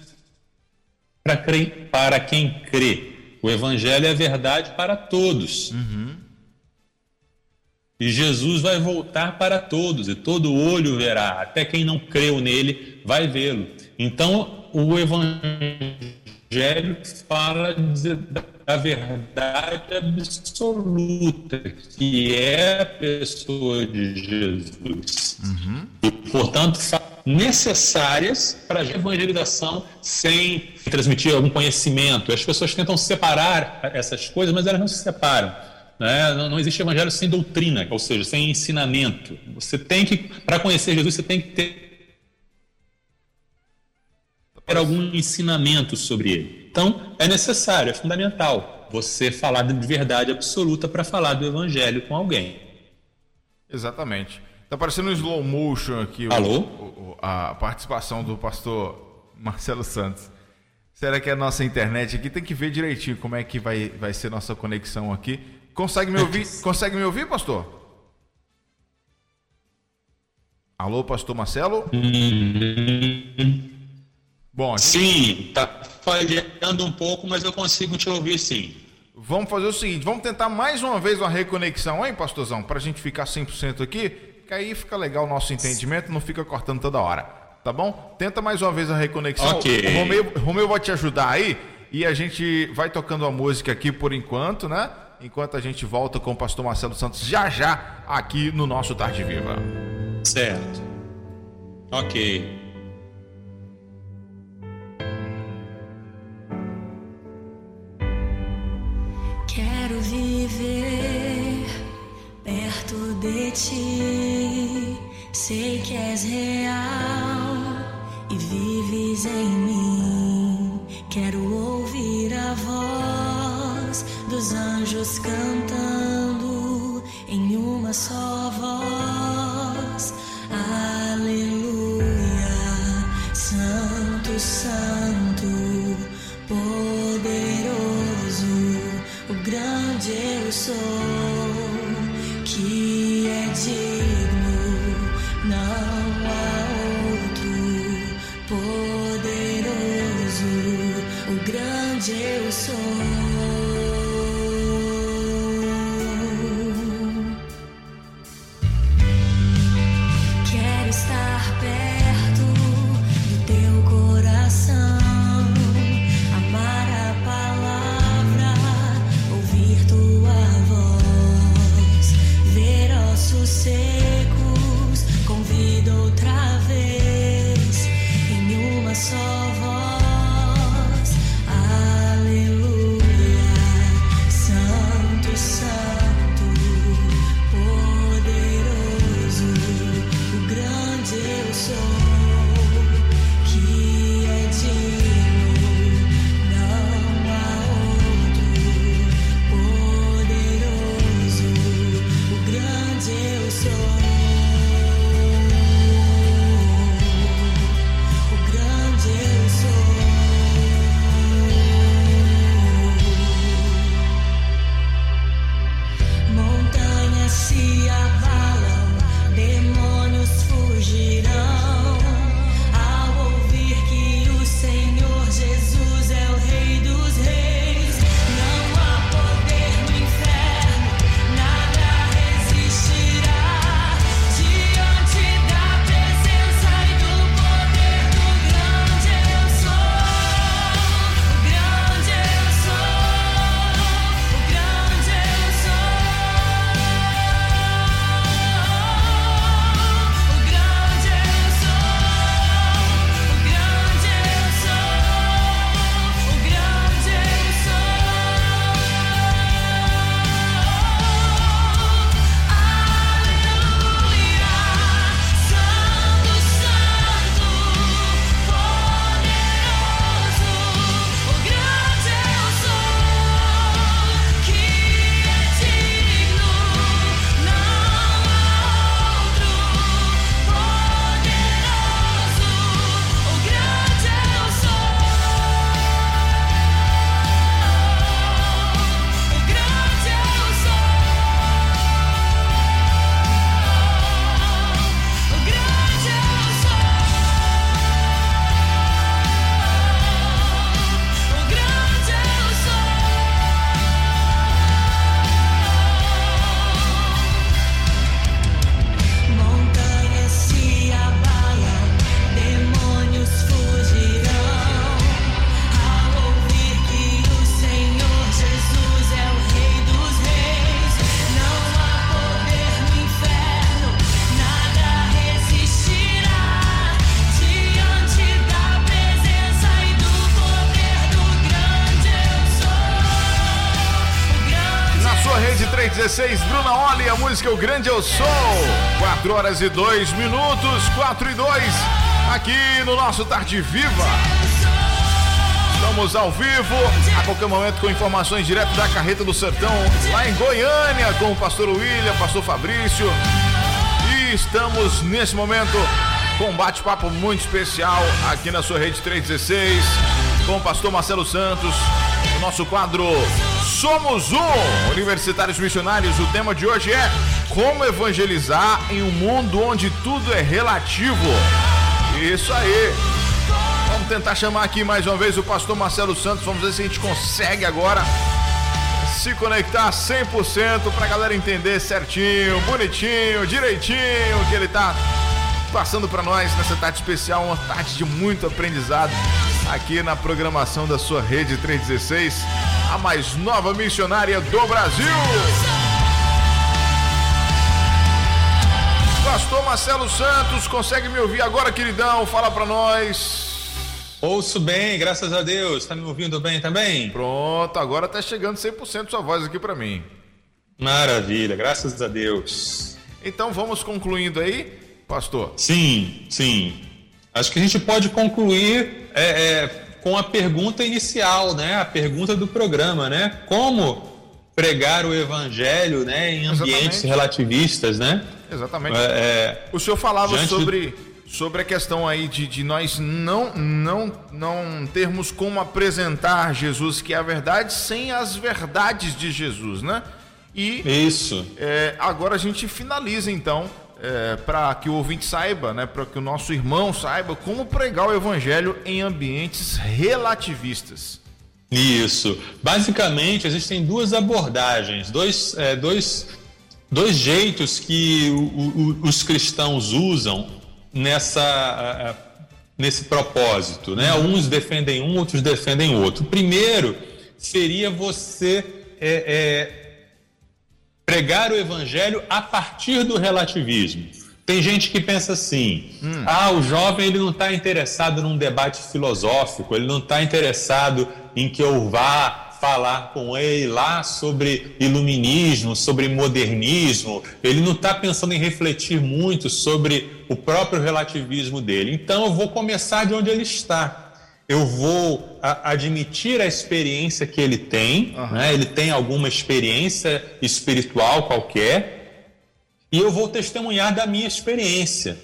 para, crer, para quem crê. O Evangelho é verdade para todos. Uhum. E Jesus vai voltar para todos, e todo olho verá, até quem não creu nele vai vê-lo. Então, o Evangelho fala da verdade absoluta, que é a pessoa de Jesus. Uhum. E, portanto, necessárias para a evangelização sem transmitir algum conhecimento. As pessoas tentam separar essas coisas, mas elas não se separam. Né? Não, não, existe evangelho sem doutrina, ou seja, sem ensinamento. Você tem que, para conhecer Jesus, você tem que ter algum ensinamento sobre ele. Então, é necessário, é fundamental você falar de verdade absoluta para falar do evangelho com alguém. Exatamente. Está parecendo um slow motion aqui Alô? O, o, a participação do pastor Marcelo Santos. Será que é a nossa internet aqui? Tem que ver direitinho como é que vai, vai ser nossa conexão aqui. Consegue me ouvir? Consegue me ouvir, pastor? Alô, pastor Marcelo? Bom, sim, tá falhando um pouco, mas eu consigo te ouvir sim. Vamos fazer o seguinte, vamos tentar mais uma vez uma reconexão, hein, pastorzão, para a gente ficar 100% aqui, que aí fica legal o nosso entendimento, não fica cortando toda hora, tá bom? Tenta mais uma vez a reconexão. Ok. O Romeu, Romeu vai te ajudar aí e a gente vai tocando a música aqui por enquanto, né? enquanto a gente volta com o pastor Marcelo Santos já já aqui no nosso Tarde Viva. Certo. Ok. come 316, Bruna Oli, a música O Grande Eu Sou. 4 horas e 2 minutos, 4 e 2, aqui no nosso Tarde Viva. Estamos ao vivo, a qualquer momento com informações direto da Carreta do Sertão, lá em Goiânia, com o pastor William, pastor Fabrício. E estamos nesse momento com um bate-papo muito especial aqui na sua rede 316, com o pastor Marcelo Santos, o nosso quadro Somos Um, Universitários Missionários. O tema de hoje é Como evangelizar em um mundo onde tudo é relativo. Isso aí. Vamos tentar chamar aqui mais uma vez o pastor Marcelo Santos. Vamos ver se a gente consegue agora se conectar 100% para a galera entender certinho, bonitinho, direitinho que ele tá passando para nós nessa tarde especial, uma tarde de muito aprendizado aqui na programação da sua Rede 316, a mais nova missionária do Brasil. Pastor Marcelo Santos, consegue me ouvir agora, queridão? Fala para nós. Ouço bem, graças a Deus. Tá me ouvindo bem também? Pronto, agora tá chegando 100% sua voz aqui para mim. Maravilha, graças a Deus. Então vamos concluindo aí, pastor? Sim, sim. Acho que a gente pode concluir é, é, com a pergunta inicial, né? A pergunta do programa, né? Como pregar o evangelho, né, em ambientes Exatamente. relativistas, né? Exatamente. É, é, O senhor falava sobre, sobre a questão aí de, de nós não, não, não termos como apresentar Jesus, que é a verdade, sem as verdades de Jesus, né? E isso. é, agora a gente finaliza então, para que o ouvinte saiba, né, para que o nosso irmão saiba como pregar o evangelho em ambientes relativistas. Isso. Basicamente, existem duas abordagens, dois, é, dois, dois jeitos que o- o- os cristãos usam nessa, nesse propósito. Né? Uns defendem um, outros defendem outro. O primeiro seria você é, é, pregar o evangelho a partir do relativismo. Tem gente que pensa assim: ah, o jovem ele não está interessado num debate filosófico, ele não está interessado em que eu vá falar com ele lá sobre iluminismo, sobre modernismo, ele não está pensando em refletir muito sobre o próprio relativismo dele. Então eu vou começar de onde ele está. Eu vou a- admitir a experiência que ele tem, né? ele tem alguma experiência espiritual qualquer, e eu vou testemunhar da minha experiência.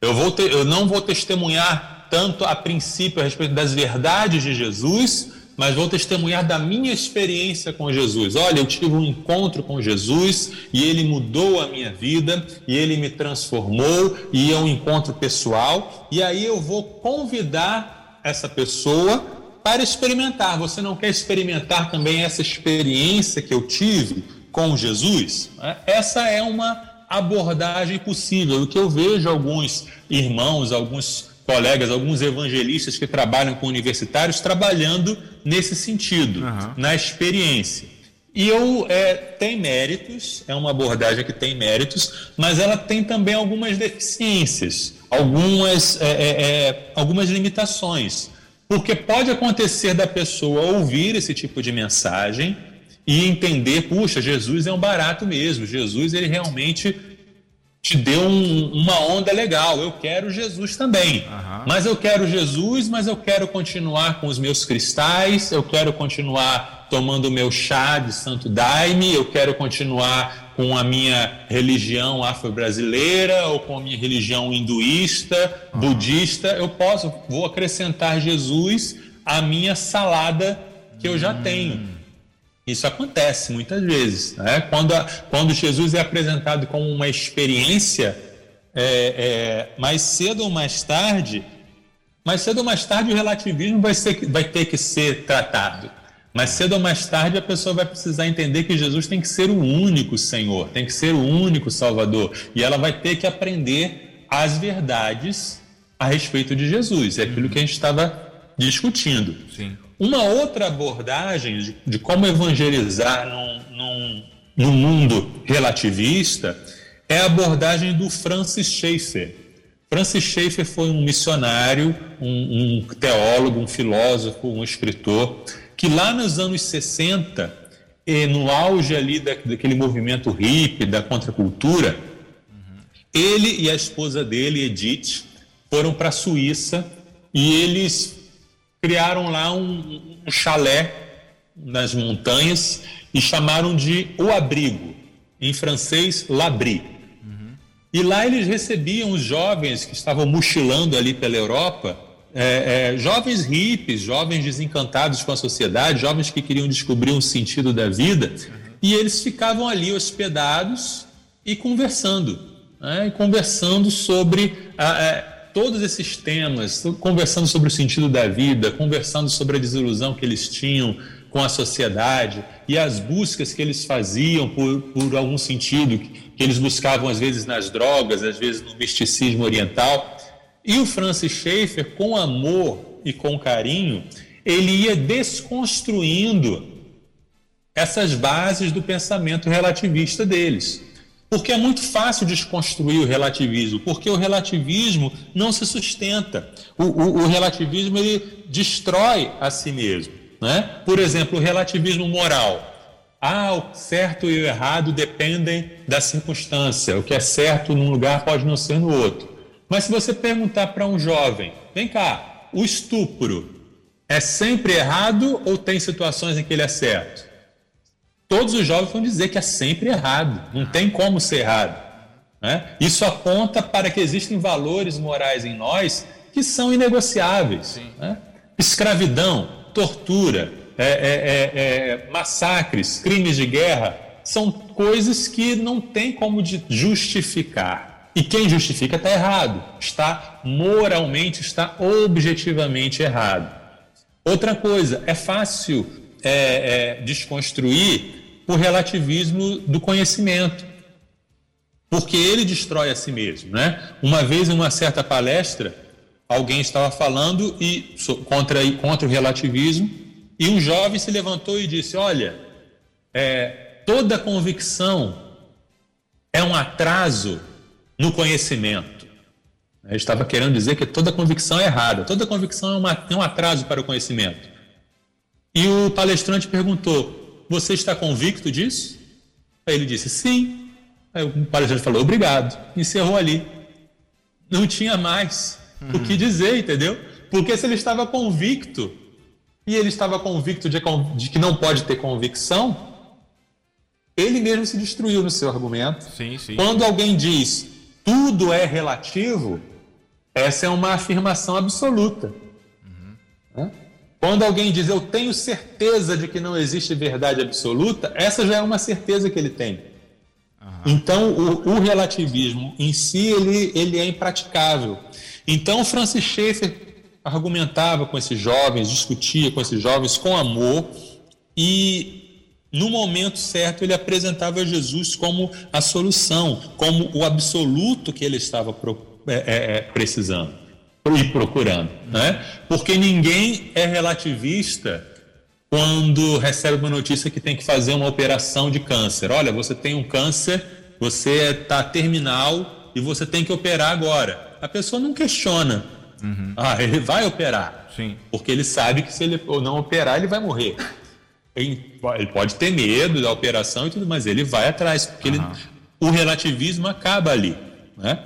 Eu, vou ter- eu não vou testemunhar tanto a princípio a respeito das verdades de Jesus, mas vou testemunhar da minha experiência com Jesus. Olha, eu tive um encontro com Jesus e ele mudou a minha vida e ele me transformou e é um encontro pessoal. E aí eu vou convidar essa pessoa para experimentar. Você não quer experimentar também essa experiência que eu tive com Jesus? É, Essa é uma abordagem possível. O que eu vejo alguns irmãos, alguns colegas, alguns evangelistas que trabalham com universitários trabalhando nesse sentido, na experiência. E eu é, tem méritos, é uma abordagem que tem méritos, mas ela tem também algumas deficiências, algumas, é, é, é, algumas limitações. Porque pode acontecer da pessoa ouvir esse tipo de mensagem e entender, puxa, Jesus é um barato mesmo, Jesus ele realmente te deu um- uma onda legal. Eu quero Jesus também. Mas eu quero Jesus, mas eu quero continuar com os meus cristais, eu quero continuar tomando o meu chá de Santo Daime, eu quero continuar com a minha religião afro-brasileira ou com a minha religião hinduísta, budista. Eu posso, vou acrescentar Jesus à minha salada que eu já tenho. Isso acontece muitas vezes. Né? Quando, a- quando Jesus é apresentado como uma experiência, é, é, mais cedo ou mais tarde, mais cedo ou mais tarde o relativismo vai, ser, vai ter que ser tratado. Mais cedo ou mais tarde a pessoa vai precisar entender que Jesus tem que ser o único Senhor, tem que ser o único Salvador. E ela vai ter que aprender as verdades a respeito de Jesus. É aquilo que a gente estava discutindo. Sim. Uma outra abordagem de, de como evangelizar num, num, num mundo relativista é a abordagem do Francis Schaeffer. Francis Schaeffer foi um missionário, um, um teólogo, um filósofo, um escritor, que lá nos anos 60 e no auge ali da, daquele movimento hippie, da contracultura, ele e a esposa dele, Edith, foram para a Suíça e eles criaram lá um, um chalé nas montanhas e chamaram de O Abrigo, em francês, L'Abri. E lá eles recebiam os jovens que estavam mochilando ali pela Europa, é, é, jovens hippies, jovens desencantados com a sociedade, jovens que queriam descobrir um sentido da vida, e eles ficavam ali hospedados e conversando, né, e conversando sobre é, todos esses temas, conversando sobre o sentido da vida, conversando sobre a desilusão que eles tinham com a sociedade e as buscas que eles faziam por, por algum sentido, que eles buscavam às vezes nas drogas, às vezes no misticismo oriental. E o Francis Schaeffer, com amor e com carinho, ele ia desconstruindo essas bases do pensamento relativista deles. Porque é muito fácil desconstruir o relativismo, porque o relativismo não se sustenta. O, o, o relativismo ele destrói a si mesmo. Né? Por exemplo, o relativismo moral. Ah, o certo e o errado dependem da circunstância. O que é certo num lugar pode não ser no outro. Mas se você perguntar para um jovem, vem cá, o estupro é sempre errado ou tem situações em que ele é certo? Todos os jovens vão dizer que é sempre errado, não tem como ser errado. Né? Isso aponta para que existem valores morais em nós que são inegociáveis. Né? Escravidão, tortura, é, é, é, é, massacres, crimes de guerra, são coisas que não tem como justificar. E quem justifica está errado, está moralmente, está objetivamente errado. Outra coisa, é fácil é, desconstruir o relativismo do conhecimento, porque ele destrói a si mesmo. Né? Uma vez, em uma certa palestra, alguém estava falando e contra, contra o relativismo e um jovem se levantou e disse: Olha, é, toda convicção é um atraso no conhecimento. Ele estava querendo dizer que toda convicção é errada, toda convicção é, uma, é um atraso para o conhecimento. E o palestrante perguntou: Você está convicto disso? Aí ele disse: Sim. Aí o palestrante falou: Obrigado. Encerrou ali. Não tinha mais uhum. o que dizer, entendeu? Porque se ele estava convicto, e ele estava convicto de, de, que não pode ter convicção, ele mesmo se destruiu no seu argumento. Sim, sim. Quando alguém diz tudo é relativo, essa é uma afirmação absoluta. Quando alguém diz eu tenho certeza de que não existe verdade absoluta, essa já é uma certeza que ele tem. Uhum. Então, o, o, relativismo em si ele, ele é impraticável. Então, Francis Schaeffer argumentava com esses jovens, discutia com esses jovens com amor e, no momento certo, ele apresentava Jesus como a solução, como o absoluto que ele estava é, é, é precisando e procurando. Né? Porque ninguém é relativista quando recebe uma notícia que tem que fazer uma operação de câncer. Olha, você tem um câncer, você está terminal e você tem que operar agora a pessoa não questiona. Uhum. Ah, ele vai operar. Sim. Porque ele sabe que se ele não operar, ele vai morrer. Ele pode ter medo da operação e tudo, mas ele vai atrás, porque uhum. ele, o relativismo acaba ali. Né?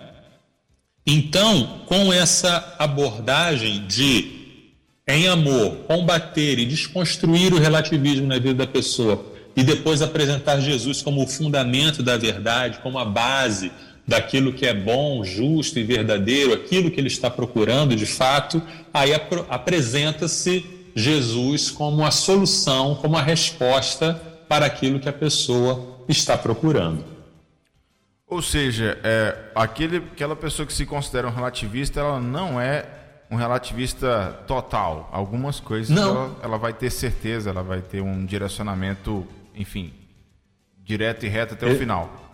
Então, com essa abordagem de, em amor, combater e desconstruir o relativismo na vida da pessoa e depois apresentar Jesus como o fundamento da verdade, como a base daquilo que é bom, justo e verdadeiro, aquilo que ele está procurando de fato, aí ap apresenta-se Jesus como a solução, como a resposta para aquilo que a pessoa está procurando. Ou seja, é, aquele, aquela pessoa que se considera um relativista, ela não é um relativista total. Algumas coisas ela, ela vai ter certeza, ela vai ter um direcionamento, enfim, direto e reto até o final.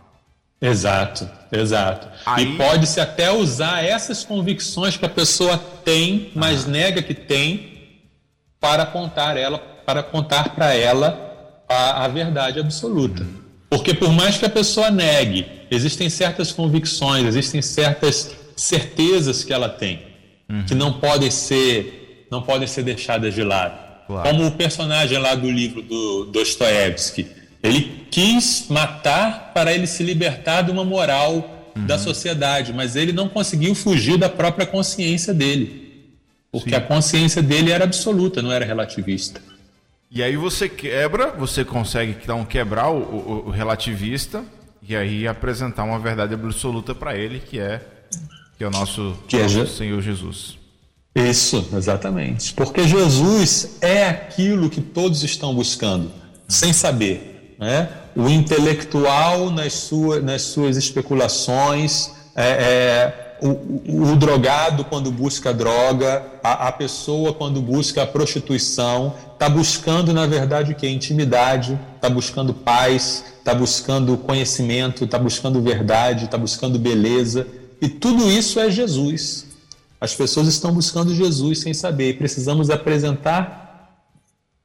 Exato, exato. Aí... E pode-se até usar essas convicções que a pessoa tem, mas ah. nega que tem, para contar ela, para contar para ela a, a, verdade absoluta. Uhum. Porque por mais que a pessoa negue, existem certas convicções, existem certas certezas que ela tem, uhum. que não podem ser, não podem ser deixadas de lado. Claro. Como o personagem lá do livro do Dostoiévski. Ele quis matar para ele se libertar de uma moral uhum. da sociedade, mas ele não conseguiu fugir da própria consciência dele. Porque Sim. a consciência dele era absoluta, não era relativista. E aí você quebra, você consegue então quebrar o, o, o relativista e aí apresentar uma verdade absoluta para ele, que é que é o nosso, que é nosso Senhor Jesus. Isso, exatamente. Porque Jesus é aquilo que todos estão buscando, sem saber. Né? O intelectual nas, sua, nas suas especulações, é, é, o, o, drogado quando busca droga, a, a pessoa quando busca a prostituição, está buscando, na verdade, o que? Intimidade, está buscando paz, está buscando conhecimento, está buscando verdade, está buscando beleza. E tudo isso é Jesus. As pessoas estão buscando Jesus sem saber e precisamos apresentar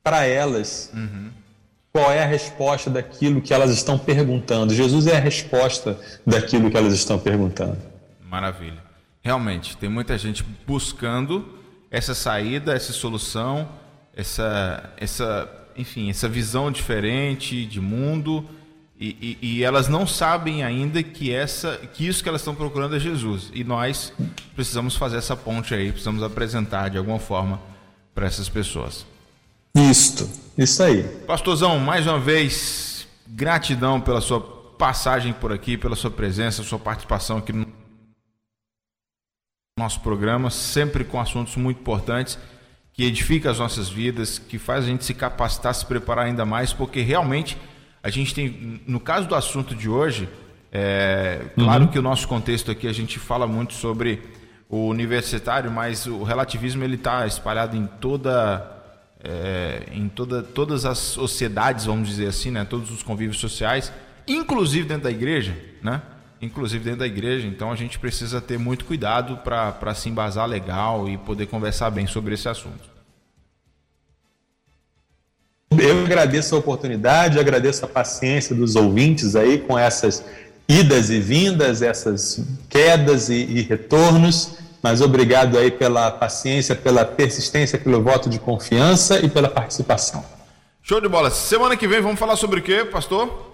para elas uhum. qual é a resposta daquilo que elas estão perguntando. Jesus é a resposta daquilo que elas estão perguntando. Maravilha. Realmente, tem muita gente buscando essa saída, essa solução, essa, essa, enfim, essa visão diferente de mundo e, e, e, elas não sabem ainda que, essa, que isso que elas estão procurando é Jesus. E nós precisamos fazer essa ponte aí, precisamos apresentar de alguma forma para essas pessoas. Isto, isso aí. Pastorzão, mais uma vez, gratidão pela sua passagem por aqui, pela sua presença, sua participação aqui no nosso programa, sempre com assuntos muito importantes que edificam as nossas vidas, que faz a gente se capacitar, se preparar ainda mais, porque realmente a gente tem, no caso do assunto de hoje, é, claro uhum. que o nosso contexto aqui a gente fala muito sobre o universitário, mas o relativismo ele está espalhado em toda, é, em toda, todas as sociedades, vamos dizer assim, né? Todos os convívios sociais, inclusive dentro da igreja, né? Inclusive dentro da igreja. Então a gente precisa ter muito cuidado para se embasar legal e poder conversar bem sobre esse assunto. Eu agradeço a oportunidade, agradeço a paciência dos ouvintes aí com essas idas e vindas, essas quedas e, e retornos, mas obrigado aí pela paciência, pela persistência, pelo voto de confiança e pela participação. Show de bola. Semana que vem vamos falar sobre o quê, pastor?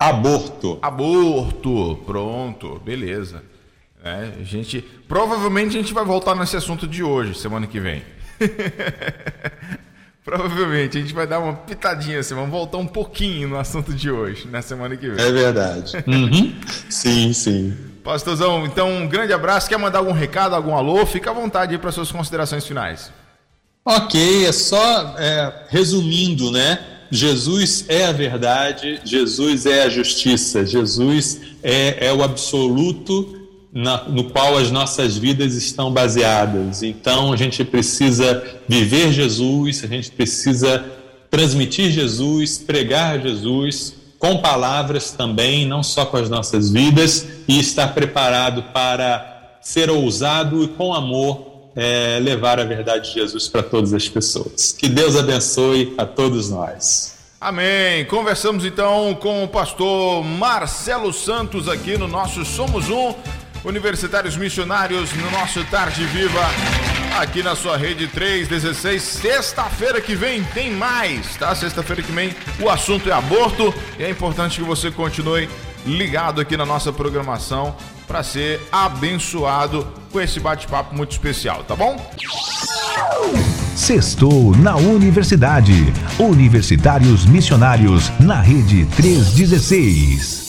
Aborto. Aborto. Pronto, beleza. É, a gente provavelmente a gente vai voltar nesse assunto de hoje, semana que vem. Provavelmente a gente vai dar uma pitadinha assim, vamos voltar um pouquinho no assunto de hoje, na semana que vem. É verdade. Uhum. sim, sim. Pastorzão, então um grande abraço. Quer mandar algum recado, algum alô? Fica à vontade aí para suas considerações finais. Ok, é só é, resumindo, né? Jesus é a verdade, Jesus é a justiça, Jesus é, é o absoluto na, no qual as nossas vidas estão baseadas. Então a gente precisa viver Jesus, a gente precisa transmitir Jesus, pregar Jesus com palavras também, não só com as nossas vidas, e estar preparado para ser ousado e com amor é, levar a verdade de Jesus para todas as pessoas. Que Deus abençoe a todos nós. Amém. Conversamos então com o pastor Marcelo Santos aqui no nosso Somos Um. Universitários Missionários no nosso Tarde Viva, aqui na sua rede 316. Sexta-feira que vem tem mais, tá? Sexta-feira que vem o assunto é aborto e é importante que você continue ligado aqui na nossa programação para ser abençoado com esse bate-papo muito especial, tá bom? Sextou na Universidade. Universitários Missionários na Rede 316.